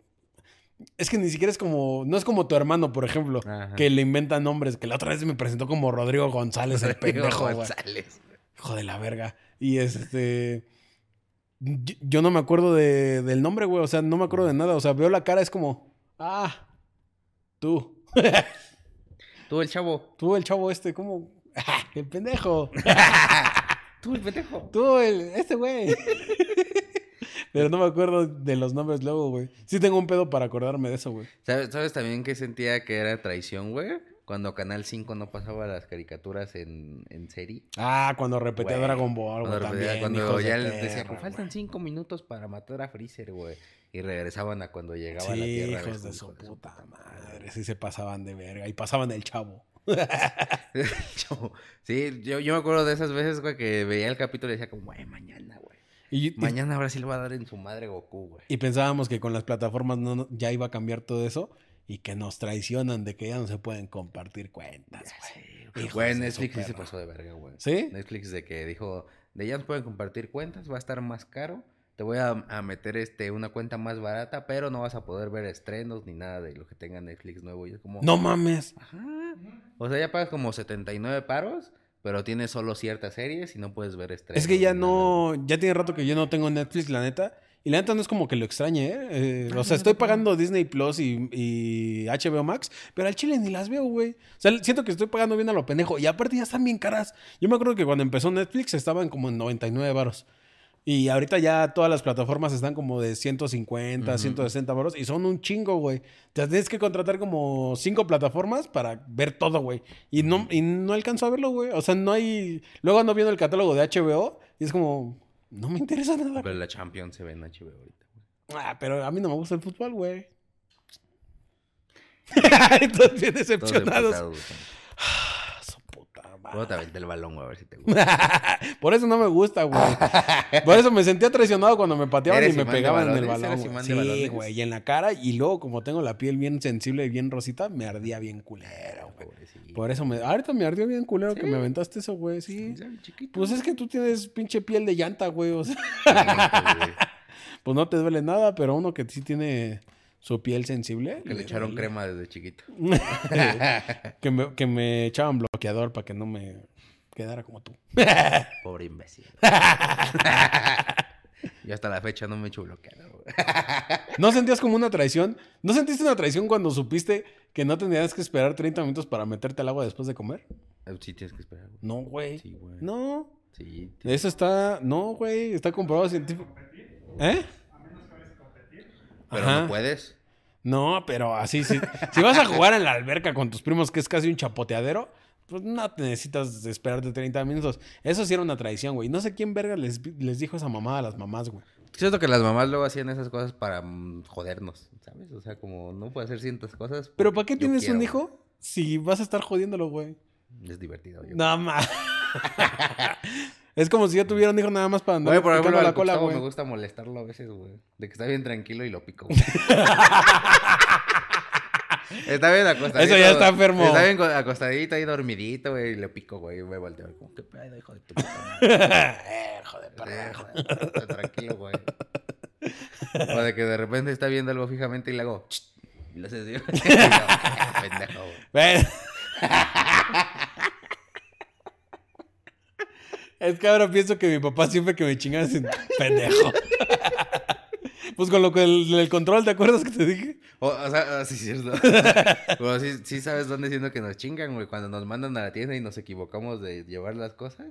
Es que ni siquiera es como... No es como tu hermano, por ejemplo. Ajá. Que le inventan nombres. Que la otra vez me presentó como Rodrigo González, el pendejo, güey. González. Hijo de la verga. Y este. Yo, yo no me acuerdo de- del nombre, güey. O sea, no me acuerdo de nada. O sea, veo la cara, es como. Ah, tú. Tú, el chavo. Tú, el chavo este, como. El pendejo. Tú, el pendejo. Tú, el. Este güey. Pero no me acuerdo de los nombres luego, güey. Sí tengo un pedo para acordarme de eso, güey. ¿Sabes, ¿Sabes también que sentía que era traición, güey? Cuando Canal 5 no pasaba las caricaturas en, en serie. Ah, cuando repetía Güey, Dragon Ball, güey. Cuando, También, cuando de ya les decía, pues faltan cinco minutos para matar a Freezer, güey. Y regresaban a cuando llegaba a la Sí, Tierra. hijos de su puta madre. Sí se pasaban de verga. Y pasaban el chavo. Chavo. sí, yo, yo me acuerdo de esas veces, güey, que veía el capítulo y decía como, güey, mañana, güey. Y, Mañana ahora sí le va a dar en su madre Goku, güey. y pensábamos que con las plataformas no, ya iba a cambiar todo eso. Y que nos traicionan de que ya no se pueden compartir cuentas, güey. Güey, Netflix sí se pasó de verga, güey. ¿Sí? Netflix de que dijo, de ya no pueden compartir cuentas, va a estar más caro. Te voy a, a meter este una cuenta más barata, pero no vas a poder ver estrenos ni nada de lo que tenga Netflix nuevo. Y es como, No mames. Ajá. O sea, ya pagas como 79 paros, pero tienes solo ciertas series y no puedes ver estrenos. Es que ya no. Ya tiene rato que yo no tengo Netflix, la neta. Y la neta no es como que lo extrañe, ¿eh? Eh, o sea, estoy pagando Disney Plus y, y HBO Max, pero al chile ni las veo, güey. O sea, siento que estoy pagando bien a lo pendejo. Y aparte ya están bien caras. Yo me acuerdo que cuando empezó Netflix estaban como en 99 varos. Y ahorita ya todas las plataformas están como de 150, Ujú. 160 varos. Y son un chingo, güey. Te tienes que contratar como cinco plataformas para ver todo, güey. Y no, y no alcanzo a verlo, güey. O sea, no hay... Luego ando viendo el catálogo de HBO y es como... No me interesa nada. Pero la Champions se ve en HBO ahorita. güey. Ah, pero a mí no me gusta el fútbol, güey. Todos bien Todos decepcionados. emputados, güey. Ah, su puta madre. Luego te aventé el balón, güey, a ver si te gusta. Por eso no me gusta, güey. Por eso me sentía traicionado cuando me pateaban y ¿Eres me pegaban en el balón. ¿Eres güey. Sí, güey. Y en la cara. Y luego, como tengo la piel bien sensible y bien rosita, me ardía bien culero, güey. Pobrecito. Por eso me. Ahorita me ardió bien culero que me aventaste eso, güey. Sí. Chiquito. Pues es que tú tienes pinche piel de llanta, güey. O sea, güey. pues no te duele nada, pero uno que sí tiene su piel sensible. Que le echaron crema desde chiquito. que, me, que me echaban bloqueador para que no me quedara como tú. Pobre imbécil. Yo hasta la fecha no me he hecho bloqueado, güey. ¿No sentías como una traición? ¿No sentiste una traición cuando supiste que no tenías que esperar 30 minutos para meterte al agua después de comer? Sí tienes que esperar, güey. No, güey. Sí, güey. No. Sí. Eso está. No, güey. Está comprobado científico. ¿Eh? Pero Ajá. no puedes. No, pero así, sí. si vas a jugar en la alberca con tus primos, que es casi un chapoteadero, pues no te necesitas esperarte 30 minutos. Eso sí era una traición, güey. No sé quién verga les, les dijo esa mamada a las mamás, güey. Siento que las mamás luego hacían esas cosas para mm, jodernos, ¿sabes? O sea, como no puede hacer ciertas cosas. Pero ¿para qué tienes un hijo si vas a estar jodiéndolo, güey? Es divertido. Yo. Nada más. es como si yo tuviera un hijo nada más para andar Oye, por ejemplo, la cola, güey. me gusta molestarlo a veces, güey. De que está bien tranquilo y lo pico. güey. Está bien acostadito. Eso ya está enfermo. Está bien co- acostadito ahí dormidito, güey. Y le pico, güey. Y me volteo. Como, ¿qué pedo, hijo de tu puta? Eh, joder, Eh, joder, está tranquilo, güey. O de que de repente está viendo algo fijamente y le hago. Y lo hace así. Y yo, Pendejo, güey. Es que ahora pienso que mi papá siempre que me chinga es pendejo. Pues con lo que el, el control, ¿te acuerdas que te dije? O, o sea, ah, sí, cierto. Pero sí, sí sabes dónde siendo que nos chingan, güey. Cuando nos mandan a la tienda y nos equivocamos de llevar las cosas.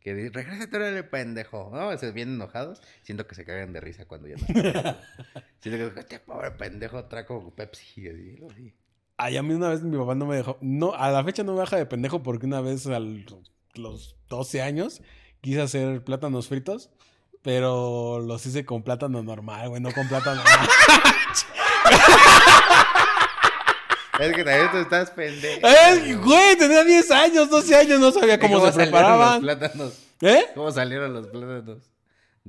Que dicen, regresa tú eres pendejo. No, se vienen enojados. Siento que se cagan de risa cuando ya no. Siento que, este pobre pendejo traco Pepsi. Así, así. Ay, a mí una vez mi papá no me dejó. No, a la fecha no me baja de pendejo porque una vez a los 12 años quise hacer plátanos fritos, pero los hice con plátano normal, güey, no con plátano. Es que también tú estás pendejo. ¡Eh, güey! Tenía 10 años, 12 años, no sabía ¿Y cómo, se salieron preparaban. los plátanos? ¿Eh? ¿Cómo salieron los plátanos?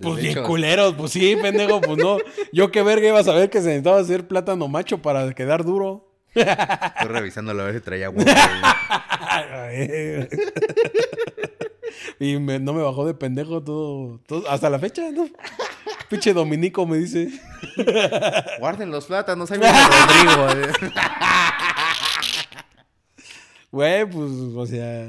Pues bien culeros, pues sí, pendejo, pues no. Yo qué verga iba a saber que se necesitaba hacer plátano macho para quedar duro. Estoy revisándolo a ver si traía huevo. y me- no me bajó de pendejo todo, todo- hasta la fecha, ¿no? Pinche Dominico me dice. Guarden los plátanos, ahí viene Rodrigo. Güey, pues, o sea.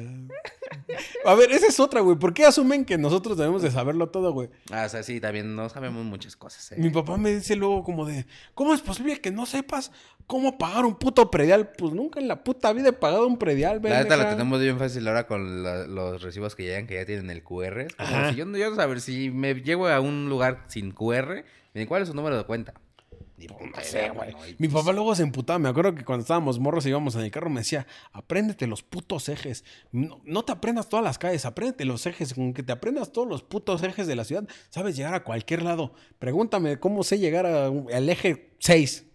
A ver, esa es otra, güey. ¿Por qué asumen que nosotros debemos de saberlo todo, güey? Ah, o sea, sí, también no sabemos muchas cosas. eh. Mi papá me dice luego como de, ¿cómo es posible que no sepas cómo pagar un puto predial? Pues nunca en la puta vida he pagado un predial, La neta la tenemos bien fácil ahora con la- los recibos que llegan, que ya tienen el QR. Como si yo, no- yo no saber si me llego a un lugar sin QR, ¿cuál es su número de cuenta? Ni puta sé, idea, güey. ¿no? Y, Mi pues, papá luego se emputaba. Me acuerdo que cuando estábamos morros y íbamos en el carro me decía, apréndete los putos ejes. No, no te aprendas todas las calles, apréndete los ejes. Con que te aprendas todos los putos ejes de la ciudad, sabes llegar a cualquier lado. Pregúntame cómo sé llegar a al eje 6.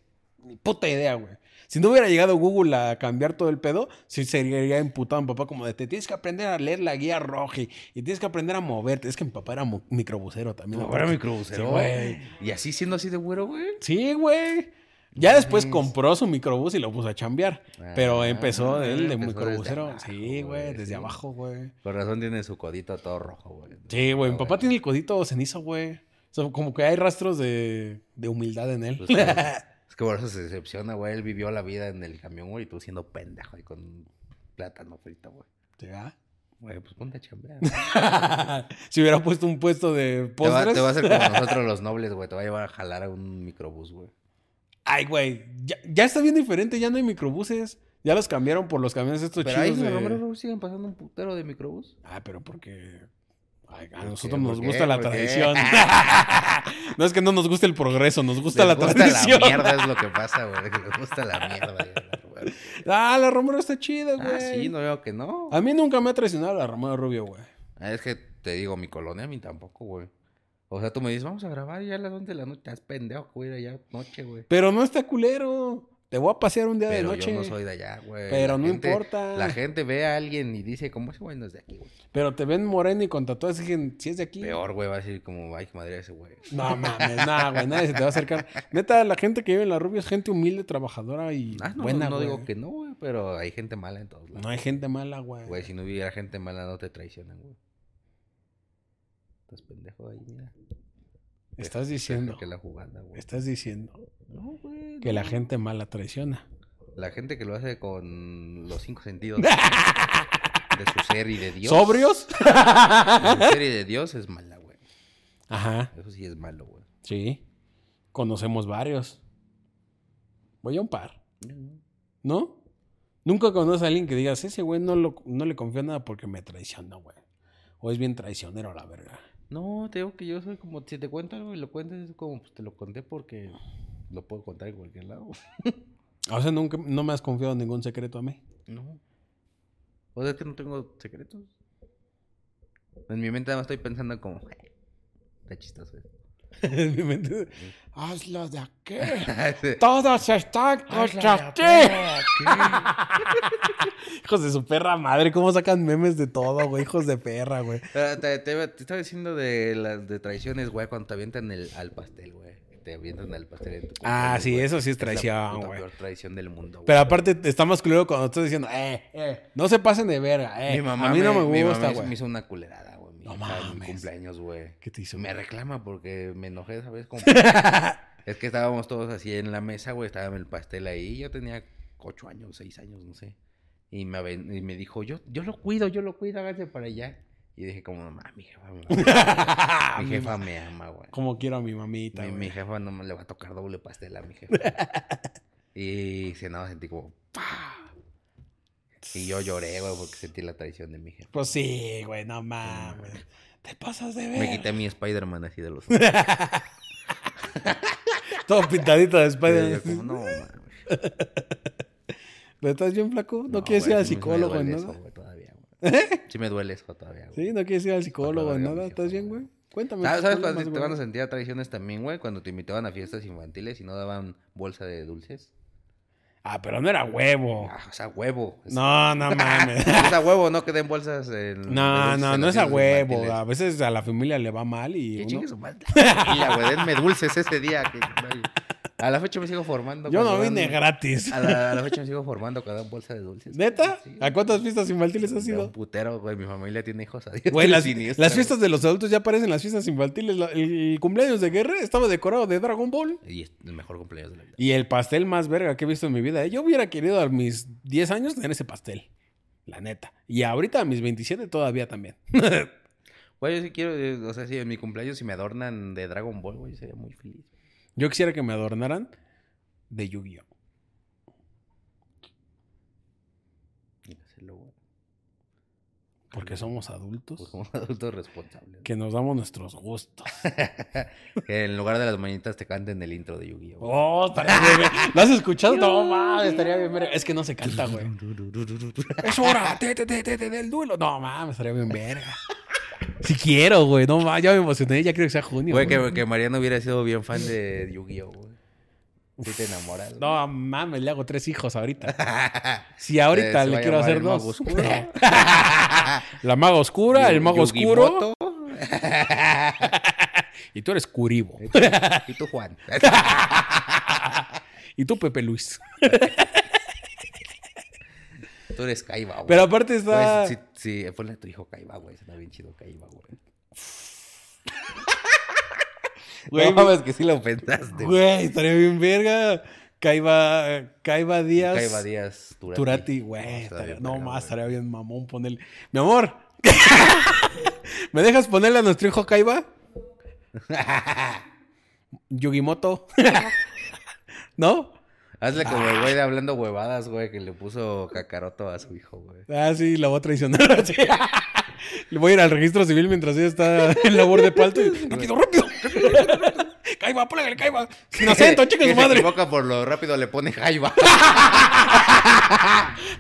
Ni puta idea, güey. Si no hubiera llegado Google a cambiar todo el pedo, sí sería imputado mi papá como de te tienes que aprender a leer la guía roja y, tienes que aprender a moverte. Es que mi papá era microbusero también. ¿No era aparte. microbusero? Sí, güey. Y así siendo así de güero, güey. Sí, güey. Ya después compró su microbús y lo puso a chambear. Pero Ah, empezó él de empezó microbusero. desde Sí, abajo, güey, desde sí. abajo, güey. Por razón tiene su codito todo rojo, güey. Sí, güey. Mi Ah, papá tiene el codito cenizo, güey. O sea, como que hay rastros de, de humildad en él. Pues. es que por eso se decepciona, güey. Él vivió la vida en el camión, güey, y tú siendo pendejo ahí con plátano frito, güey. ¿Ya? Güey, pues ponte a chambear. si hubiera puesto un puesto de Te va, postres. te va a hacer como nosotros los nobles, güey. Te va a llevar a jalar a un microbús, güey. Ay, güey. Ya, ya está bien diferente. Ya no hay microbuses. Ya los cambiaron por los camiones estos Pero ahí chidos de... el Romero Rubio siguen pasando un putero de microbús. Ah, pero porque ay, a ¿Por nosotros qué? nos gusta la tradición. no es que no nos guste el progreso, nos gusta Les la gusta tradición. la mierda es lo que pasa, güey. Les gusta la mierda. güey. Ah, la Romero está chida, güey. Ah, sí, no veo que no. A mí nunca me ha traicionado la Romero Rubio, güey. Ah, Es que te digo, mi colonia a mí tampoco, güey. O sea, tú me dices, vamos a grabar ya a las 11 de la noche. Estás pendejo que voy a ir allá noche, güey. Pero no está culero. Te voy a pasear un día Pero de noche. yo no soy de allá, güey. Pero La no gente- importa. La gente ve a alguien y dice, como ese güey no es de aquí, güey. Pero te ven moreno y con tatuajes y dicen, si es de aquí. Peor, güey, va a decir como, ay, madre ese güey. No mames, nada, güey, nadie se te va a acercar. Neta, la gente que vive en la Rubio es gente humilde, trabajadora y Ah, no, buena, no güey. digo que no, güey, pero hay gente mala en todos lados. No hay gente mala, güey. Güey, si no hubiera gente mala, no te traicionan, güey. Estás pendejo ahí, mira. Estás diciendo, Que la jugada, güey. estás diciendo No, güey. que la gente mala traiciona. La gente que lo hace con los cinco sentidos de su ser y de Dios. ¿Sobrios? De su ser y de Dios es mala, güey. Ajá, Eso sí es malo, güey. sí. Conocemos varios. Voy a un par, ¿no? Nunca conoces a alguien que digas, ese güey no, lo- no le confío nada porque me traiciona, güey. O es bien traicionero, la verga. No, te digo que yo soy como, si te cuento algo y lo cuentas, es como, pues te lo conté porque lo puedo contar en cualquier lado. O sea, nunca, no me has confiado ningún secreto a mí. No. O sea, es que no tengo secretos. En mi mente nada más estoy pensando como, "Eh, está chistoso. esto". En mi mente, hazlo de aquí. Sí. Todos están contra ti. Hijos de su perra madre, cómo sacan memes de todo, güey. Hijos de perra, güey. Ah, te, te- te estaba diciendo de las de traiciones, güey, cuando te avientan el, al pastel, güey. te avientan al pastel en tu Ah, sí, güey. eso sí es la traición, güey. peor traición del mundo, güey. Pero aparte está más culero cuando estás diciendo, eh, eh, no se pasen de verga, eh. mi mamá a mí no me mi mamá gusta, me güey. hizo una culerada, güey. Mi No hija en mi mames. cumpleaños, güey. ¿Qué te hizo? Me reclama porque me enojé, ¿sabes? Como- es que estábamos todos así en la mesa, güey. Estaba el pastel ahí. Yo tenía ocho años, seis años, no sé. Y me, aven- y me dijo, yo, yo lo cuido, yo lo cuido, háganse para allá. Y dije como, mamá, mi jefa me ama. mi jefa me ama, güey. Como quiero a mi mamita, Mi, mi jefa no me le va a tocar doble pastel a mi jefa. y se nada, sentí como, ¡pah! Y yo lloré, güey, porque sentí la traición de mi jefa. Pues sí, güey, no mames. Te pasas de ver. Me quité mi Spider-Man así de los Todo pintadito de Y Spider. yo como, no, mames. ¿Pero estás bien flaco? ¿No, No, quieres ir al psicólogo nada? eso, güey, todavía, güey. Sí me duele eso todavía, güey. ¿Sí? ¿No quieres ir al psicólogo mi ¿Estás bien, güey. Cuéntame. ¿Sabes, sabes problemas, te van a sentir a traiciones también, güey? Cuando te invitaban a fiestas infantiles y no daban bolsa de dulces. Ah, pero no era huevo. Ah, o sea, huevo. No, no mames. Es a huevo, no que den bolsas en... No, no, en no las es a huevo. A veces a la familia le va mal y Que uno- su madre. Tranquila, güey, denme dulces ese día. que- A la fecha me sigo formando. Yo no vine dan- gratis. A la, a la fecha me sigo formando dan bolsa de dulces. ¿Neta? Sí. ¿A cuántas fiestas infantiles has un ido? putero, güey. Mi familia tiene hijos. Adiós. Güey, las, Siniestra, las fiestas de los adultos ya parecen las fiestas infantiles. La- el cumpleaños de Guerra estaba decorado de Dragon Ball. Y es el mejor cumpleaños de la vida. Y el pastel más verga que he visto en mi vida. ¿eh? Yo hubiera querido a mis 10 años tener ese pastel. La neta. Y ahorita a mis 27 todavía también. Güey, yo sí quiero, eh, o sea, si en mi cumpleaños si me adornan de Dragon Ball, güey, sería muy feliz. Yo quisiera que me adornaran de Yu-Gi-Oh! Porque somos adultos. Pues como adultos responsables. Que nos damos nuestros gustos. Que en lugar de las mañanitas te canten el intro de Yu-Gi-Oh! Oh, estaría bien. ¿Lo has escuchado? No, mames, estaría bien. verga. Es que no se canta, güey. Es hora te, te, te, del duelo. No mames, estaría bien verga. Si quiero, güey. No mames, ya me emocioné. Ya quiero que sea junio. Güey, que, que Mariano hubiera sido bien fan de Yu-Gi-Oh! güey. Sí te enamoras. güey. No mames, le hago tres hijos ahorita. Si ahorita Se le quiero hacer el Mago dos. Oscuro. La maga oscura, el mago oscuro. Y tú eres Curibo. Y tú, Juan. Y tú, Pepe Luis. Tú eres Kaiba, güey. Pero aparte está. Güey, sí, sí, ponle a tu hijo Kaiba, güey. Está bien chido Kaiba, güey. Güey, no mames que sí lo pensaste. güey. Estaría bien verga. Caiba, Caiba Díaz. Kaiba Díaz Turati. Turati, güey. No más, estaría bien mamón ponerle. Mi amor. ¿Me dejas ponerle a nuestro hijo Kaiba? Yugimoto. ¿No? Hazle como el güey de hablando huevadas, güey, que le puso cacaroto a su hijo, güey. Ah, sí, la voy a traicionar. Sí. Le voy a ir al registro civil mientras ella está en labor de parto. y, ¡Rápido, rápido! ¡Caiba, ponle Caiba! ¡Sin acento, chica Que su se madre! equivoca por lo rápido, le pone Jaiba.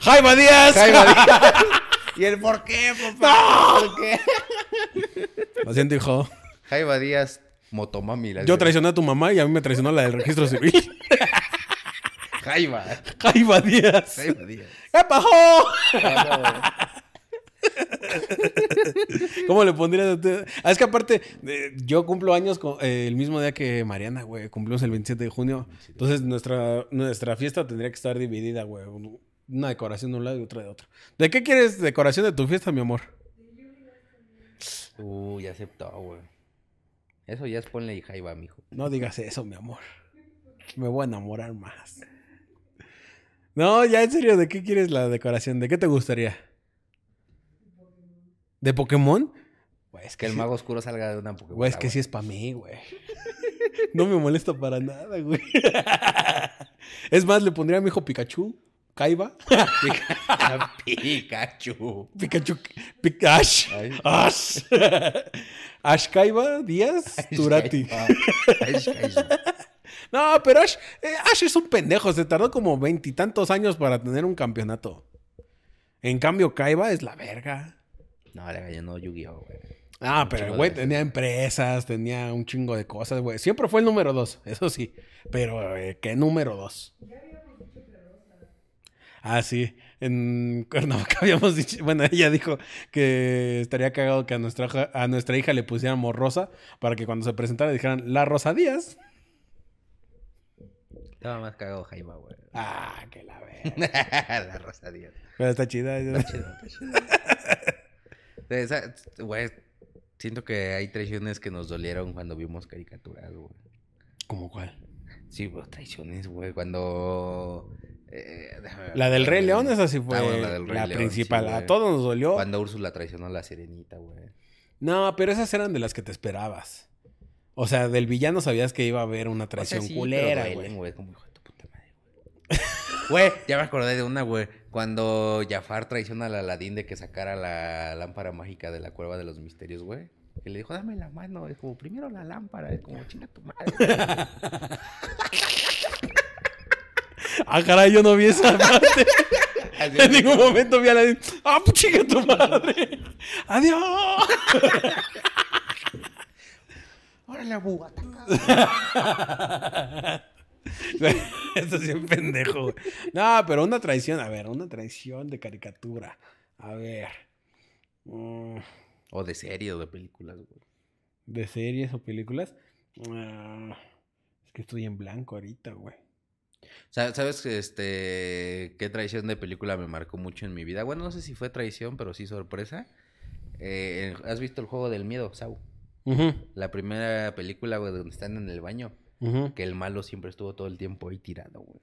¡Jaiba Díaz! Jaiba Díaz. ¿Y el por qué, papá? ¿Por qué? Lo siento, hijo. Jaiba Díaz, Motomami. la- Yo traicioné a tu mamá y a mí me traicionó la del registro civil. Jaiba. Jaiba Díaz. Jaiba Díaz. ¿Qué pasó? ¿Cómo le pondrías a usted? Ah, es que aparte, eh, yo cumplo años con- eh, el mismo día que Mariana, güey. Cumplimos el 27 de junio. Entonces, nuestra, nuestra fiesta tendría que estar dividida, güey. Un- Una decoración de un lado y otra de otro. ¿De qué quieres decoración de tu fiesta, mi amor? Ya aceptó, güey. Eso ya es ponle Jaiba, mijo. No digas eso, mi amor. Me voy a enamorar más. No, ya en serio, ¿de qué quieres la decoración? ¿De qué te gustaría? ¿De Pokémon? Güey, es Que el mago oscuro salga de una Pokémon. Güey, es que sí es para mí, güey. No me molesta para nada, güey. Es más, le pondría a mi hijo Pikachu, Kaiba. Pikachu. Pikachu, Pi- Ash. Ay. Ash. Ash Kaiba, Díaz, Turati. Ay, ay, No, pero Ash, eh, Ash es un pendejo. Se tardó como veintitantos años para tener un campeonato. En cambio, Kaiba es la verga. No, le ganó Yu-Gi-Oh, güey. Ah, pero el güey tenía empresas, tenía un chingo de cosas, güey. Siempre fue el número dos, eso sí. Pero, eh, ¿qué número dos? Ah, sí. En Cuernavaca habíamos dicho, bueno, ella dijo que estaría cagado que a nuestra, a nuestra hija le pusiéramos Rosa para que cuando se presentara dijeran La Rosa Díaz. Estaba más cagado Jaima, güey. Ah, que la ve. la Rosa Díaz. Pero está chida. Está chido, está chido. Esa- Güey, siento que hay traiciones que nos dolieron cuando vimos caricaturas, güey. ¿Cómo cuál? Sí, güey, traiciones, güey. Cuando. eh. La del Rey León, esa sí fue Ah, la, bueno, la del Rey León, principal. sí, a todos nos dolió. Cuando Úrsula traicionó a la sirenita, güey. No, pero esas eran de las que te esperabas. O sea, del villano sabías que iba a haber una O sea, traición sí, pero culera, güey. Como hijo de tu puta madre, güey. Güey, ya me acordé de una, güey. Cuando Jafar traiciona al Aladín de que sacara la lámpara mágica de la cueva de los misterios, güey. Que le dijo, dame la mano. Es como, primero la lámpara. Es como, chinga tu madre. Ah, caray, yo no vi esa parte. En ningún momento vi a la... ¡Ah, pues chinga tu madre! ¡Adiós! Buga. Esto sí es un pendejo. güey. No, pero una traición, a ver, una traición de caricatura. A ver. Mm, O de serie o de películas, güey. ¿De series o películas? Ah, es que estoy en blanco ahorita, güey. Sa- ¿Sabes este, qué traición de película me marcó mucho en mi vida? Bueno, no sé si fue traición, pero sí sorpresa. Eh, ¿Has visto el juego del miedo, Sau? La primera película, güey, donde están en el baño. Que el malo siempre estuvo todo el tiempo ahí tirado, güey.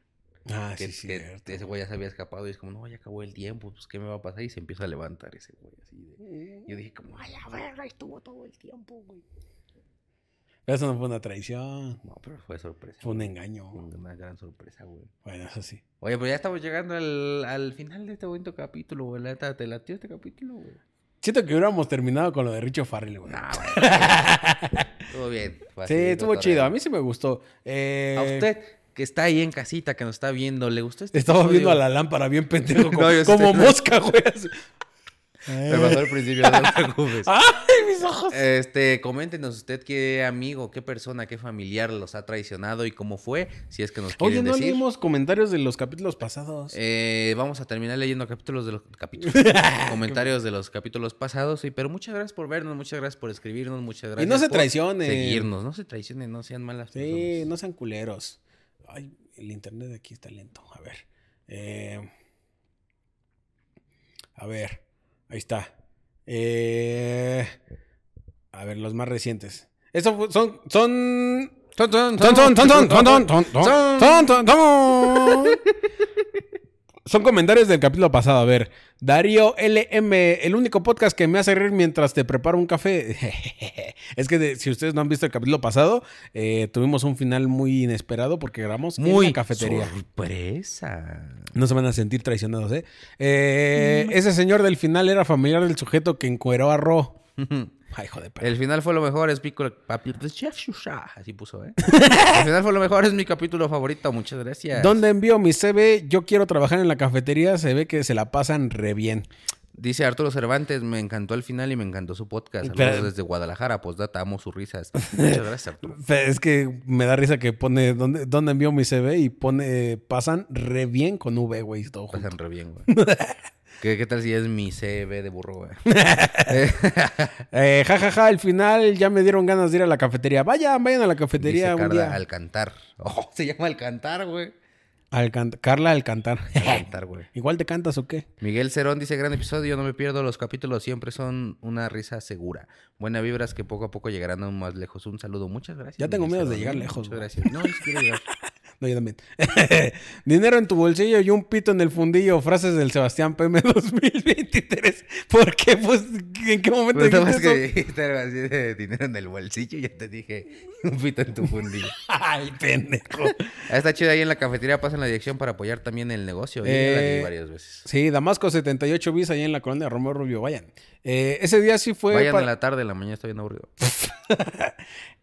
Ah, que, sí, que ese güey ya se había escapado y es como, no, ya acabó el tiempo, pues, ¿qué me va a pasar? Y se empieza a levantar ese güey, así de... Yo dije como, ay, a ver, ahí estuvo todo el tiempo, güey. Pero eso no fue una traición. No, pero fue sorpresa. Fue un güey. engaño. Una gran sorpresa, güey. Bueno, eso sí. Oye, pues ya estamos llegando al, al final de este bonito capítulo, güey. La neta, ¿te latió este capítulo, güey? Siento que hubiéramos terminado con lo de Richo Farrell, güey. Nah, güey. Estuvo bien. sí, estuvo chido. A mí sí me gustó. Eh, A usted que está ahí en casita, que nos está viendo, ¿le gustó este Estaba episodio? viendo a la lámpara bien pendejo, como, No, yo sí como estoy- mosca, güey. Me pasó al principio, no te preocupes. ¡Ay, mis ojos! Este, coméntenos usted qué amigo, qué persona, qué familiar los ha traicionado y cómo fue, si es que nos quieren Oye, no decir. leímos comentarios de los capítulos pasados. Eh, vamos a terminar leyendo capítulos de los capítulos, comentarios de los capítulos pasados. Y, pero muchas gracias por vernos, muchas gracias por escribirnos, muchas gracias. y no se por traicionen. Seguirnos, no se traicionen, no sean malas Sí, personas. no sean culeros. Ay, el internet de aquí está lento. A ver. Eh, a ver. Ahí está. Eh, a ver, los más recientes. Estos son. Son. Son, son, Son, son, son, son, son, son, son, son, comentarios del capítulo pasado. A ver, Darío LM, el único podcast que me hace reír mientras te preparo un café. es que de- si ustedes no han visto el capítulo pasado, eh, tuvimos un final muy inesperado porque grabamos en Muy la cafetería. sorpresa. No se van a sentir traicionados, ¿eh? Eh, Ese señor del final era familiar del sujeto que encueró a Ro. Ay, hijo de perra. El final fue lo mejor, es mi... papi- Así puso, ¿eh? El final fue lo mejor, es mi capítulo favorito. Muchas gracias. ¿Dónde envío mi CV? Yo quiero trabajar en la cafetería. Se ve que se la pasan re bien. Dice Arturo Cervantes, me encantó el final y me encantó su podcast. Pero- Saludos desde Guadalajara, postdata, amo sus risas. Muchas gracias, Arturo. Es que me da risa que pone ¿dónde, dónde envío mi CV? Y pone pasan re bien con V, güey. Todo junto. Pasan re bien, güey. ¿Qué, ¿Qué tal si es mi CB de burro, güey? Eh, ja, ja, ja, al final ya me dieron ganas de ir a la cafetería. Vayan, vayan a la cafetería Dice un Carla día. Alcantar. Oh, se llama Alcantar, güey. Al can- Carla al cantar. Alcantar, güey. ¿Igual te cantas o qué? Miguel Cerón dice, gran episodio, no me pierdo los capítulos, siempre son una risa segura. Buena vibras que poco a poco llegarán aún más lejos. Un saludo, muchas gracias. Ya tengo miedo de llegar lejos, Muchas güey. gracias. No, quiero llegar. No, yo también. Dinero en tu bolsillo y un pito en el fundillo. Frases del Sebastián PM 2023. ¿Por qué? Pues, ¿en qué momento Pues dijiste que eso? dijiste algo así de dinero en el bolsillo ya te dije un pito en tu fundillo. Ay, pendejo. Ah, Está chido ahí en la cafetería, pasan la dirección para apoyar también el negocio. Eh, varias veces. Sí, Damasco 78 bis allá en la colonia Romero Rubio. Vayan. Eh, ese día sí fue. Vayan para- en la tarde, en la mañana está bien aburrido.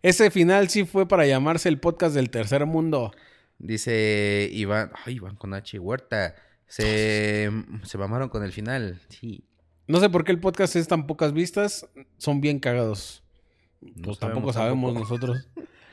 Ese final sí fue para llamarse el podcast del tercer mundo. Dice Iván, ay, Iván con H Huerta. Se, se mamaron con el final. Sí. No sé por qué el podcast es tan pocas vistas. Son bien cagados. No Pues tampoco sabemos nosotros.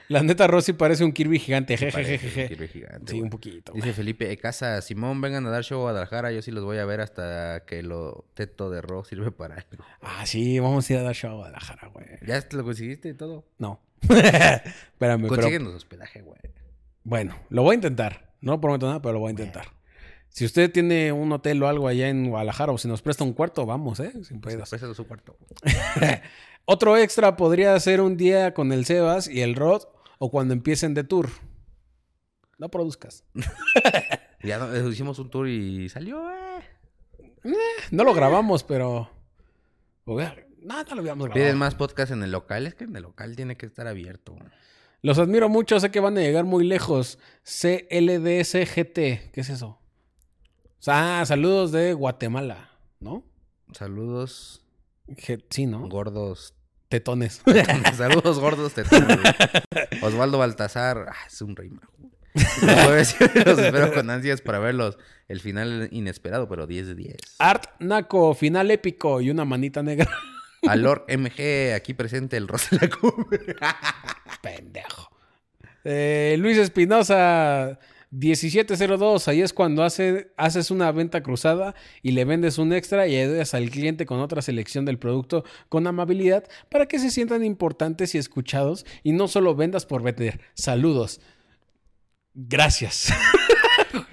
La neta, Rosy parece un Kirby gigante. Parece un. Kirby gigante, Sí, un poquito. Dice Felipe E. Casa, Simón, vengan a dar show a Guadalajara, yo sí los voy a ver hasta que lo teto de Ro sirve para algo. Ah, sí, vamos a ir a dar show a Guadalajara, güey. ¿Ya lo conseguiste y todo? No. Espérame, pero. Consíguenos hospedaje, güey. Bueno, lo voy a intentar. No prometo nada, pero lo voy a intentar. Si usted tiene un hotel o algo allá en Guadalajara o si nos presta un cuarto, vamos, ¿eh? Sin pedos. Préstale su cuarto. Otro extra podría ser un día con el Sebas y el Rod o cuando empiecen de tour. No produzcas. Ya no- eh, hicimos un tour y salió, eh. No lo grabamos, pero... Hubiera- No, no lo habíamos grabado. Piden más podcast en el local. Es que en el local tiene que estar abierto. Los admiro mucho, sé que van a llegar muy lejos. CLDSGT, ¿qué es eso? Ah, saludos de Guatemala, ¿no? Saludos Sí, ¿no? gordos. Tetones. Saludos gordos tetones. Osvaldo Baltasar. Ah, es un rey mago. Los los espero con ansias para verlos. El final inesperado, pero 10 de 10. Art Naco, final épico y una manita negra. A Lord MG, aquí presente el Rosa la. Pendejo. Eh, Luis Espinosa, 1702. Ahí es cuando hace- haces una venta cruzada y le vendes un extra y ayudas al cliente con otra selección del producto con amabilidad para que se sientan importantes y escuchados y no solo vendas por vender. Saludos. Gracias.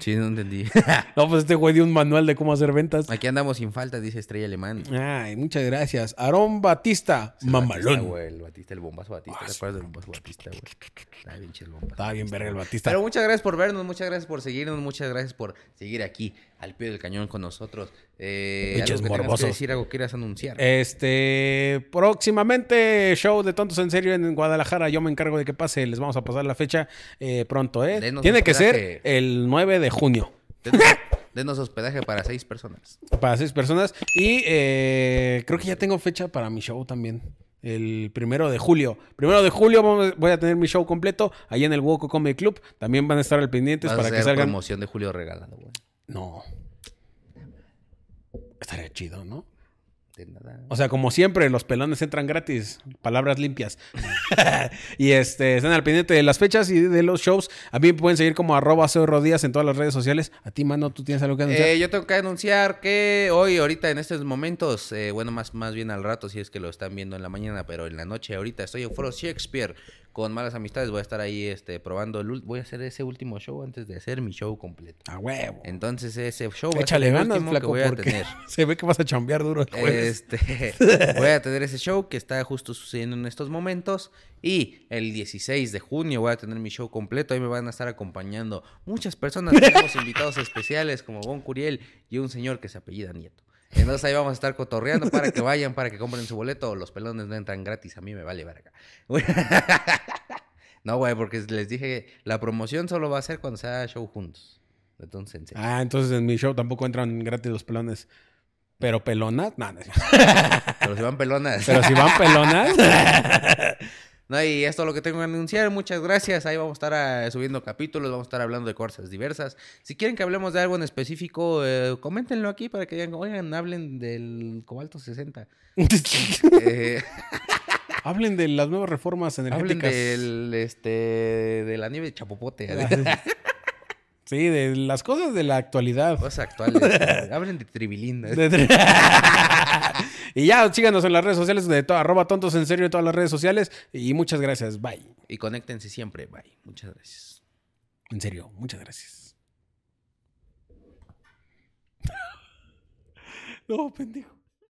Sí, no entendí. no, pues este güey dio un manual de cómo hacer ventas. Aquí andamos sin falta, dice Estrella Alemán. Ay, muchas gracias. Aarón Batista, mamalón. güey, el Batista, el bombazo Batista. ¿Te acuerdas del bombazo Batista, güey? Está bien chido el bombazo. Estaba bien verga el Batista. Pero muchas gracias por vernos, muchas gracias por seguirnos, muchas gracias por seguir aquí al pie del cañón con nosotros. Eh, algo que que decir, algo que quieras anunciar. Este, próximamente show de Tontos en Serio en Guadalajara. Yo me encargo de que pase. Les vamos a pasar la fecha eh, pronto, ¿eh? Denos Tiene que ser el 9 de junio Denos, denos hospedaje para seis personas. para seis personas. Y eh, creo que ya tengo fecha para mi show también. El primero de julio. Primero de julio voy a tener mi show completo ahí en el Woco Comedy Club. También van a estar al pendientes Vas a para que hacer salgan. promoción de Julio regalado, güey. No. Estaría chido, ¿no? De nada. O sea, como siempre, los pelones entran gratis. Palabras limpias. y este, estén al pendiente de las fechas y de los shows. A mí me pueden seguir como arroba Cerro Díaz en todas las redes sociales. A ti, mano, ¿tú tienes algo que anunciar? Eh, yo tengo que anunciar que hoy, ahorita, en estos momentos, eh, bueno, más, más bien al rato, si es que lo están viendo en la mañana, pero en la noche, ahorita estoy en Foro Shakespeare con Malas Amistades. Voy a estar ahí este, probando. El, voy a hacer ese último show antes de hacer mi show completo. A huevo. Entonces, ese show va a ser el ganas, último que flaco, voy a tener. se ve que vas a chambear duro el jueves. Este, voy a tener ese show que está justo sucediendo en estos momentos. Y el 16 de junio voy a tener mi show completo. Ahí me van a estar acompañando muchas personas. Tenemos invitados especiales como Bon Curiel y un señor que se apellida Nieto. Entonces ahí vamos a estar cotorreando para que vayan, para que compren su boleto. Los pelones no entran gratis. A mí me vale verga. No, güey, porque les dije, la promoción solo va a ser cuando sea show juntos. Entonces, en serio. Ah, entonces en mi show tampoco entran gratis los pelones. Pero pelonas, no, no. Pero si van pelonas. Pero si van pelonas, No, y esto es lo que tengo que anunciar. Muchas gracias. Ahí vamos a estar ah, subiendo capítulos, vamos a estar hablando de cosas diversas. Si quieren que hablemos de algo en específico, eh, coméntenlo aquí para que digan, oigan, hablen del cobalto 60. Eh, hablen de las nuevas reformas hablen energéticas. del, este, de la nieve de Chapopote. Sí, de las cosas de la actualidad. Cosas actuales. eh, hablen de Tribilín. Y ya, síganos en las redes sociales de to- arroba tontos en serio en todas las redes sociales. Y muchas gracias. Bye. Y conéctense siempre. Bye. Muchas gracias. En serio, muchas gracias. no, pendejo.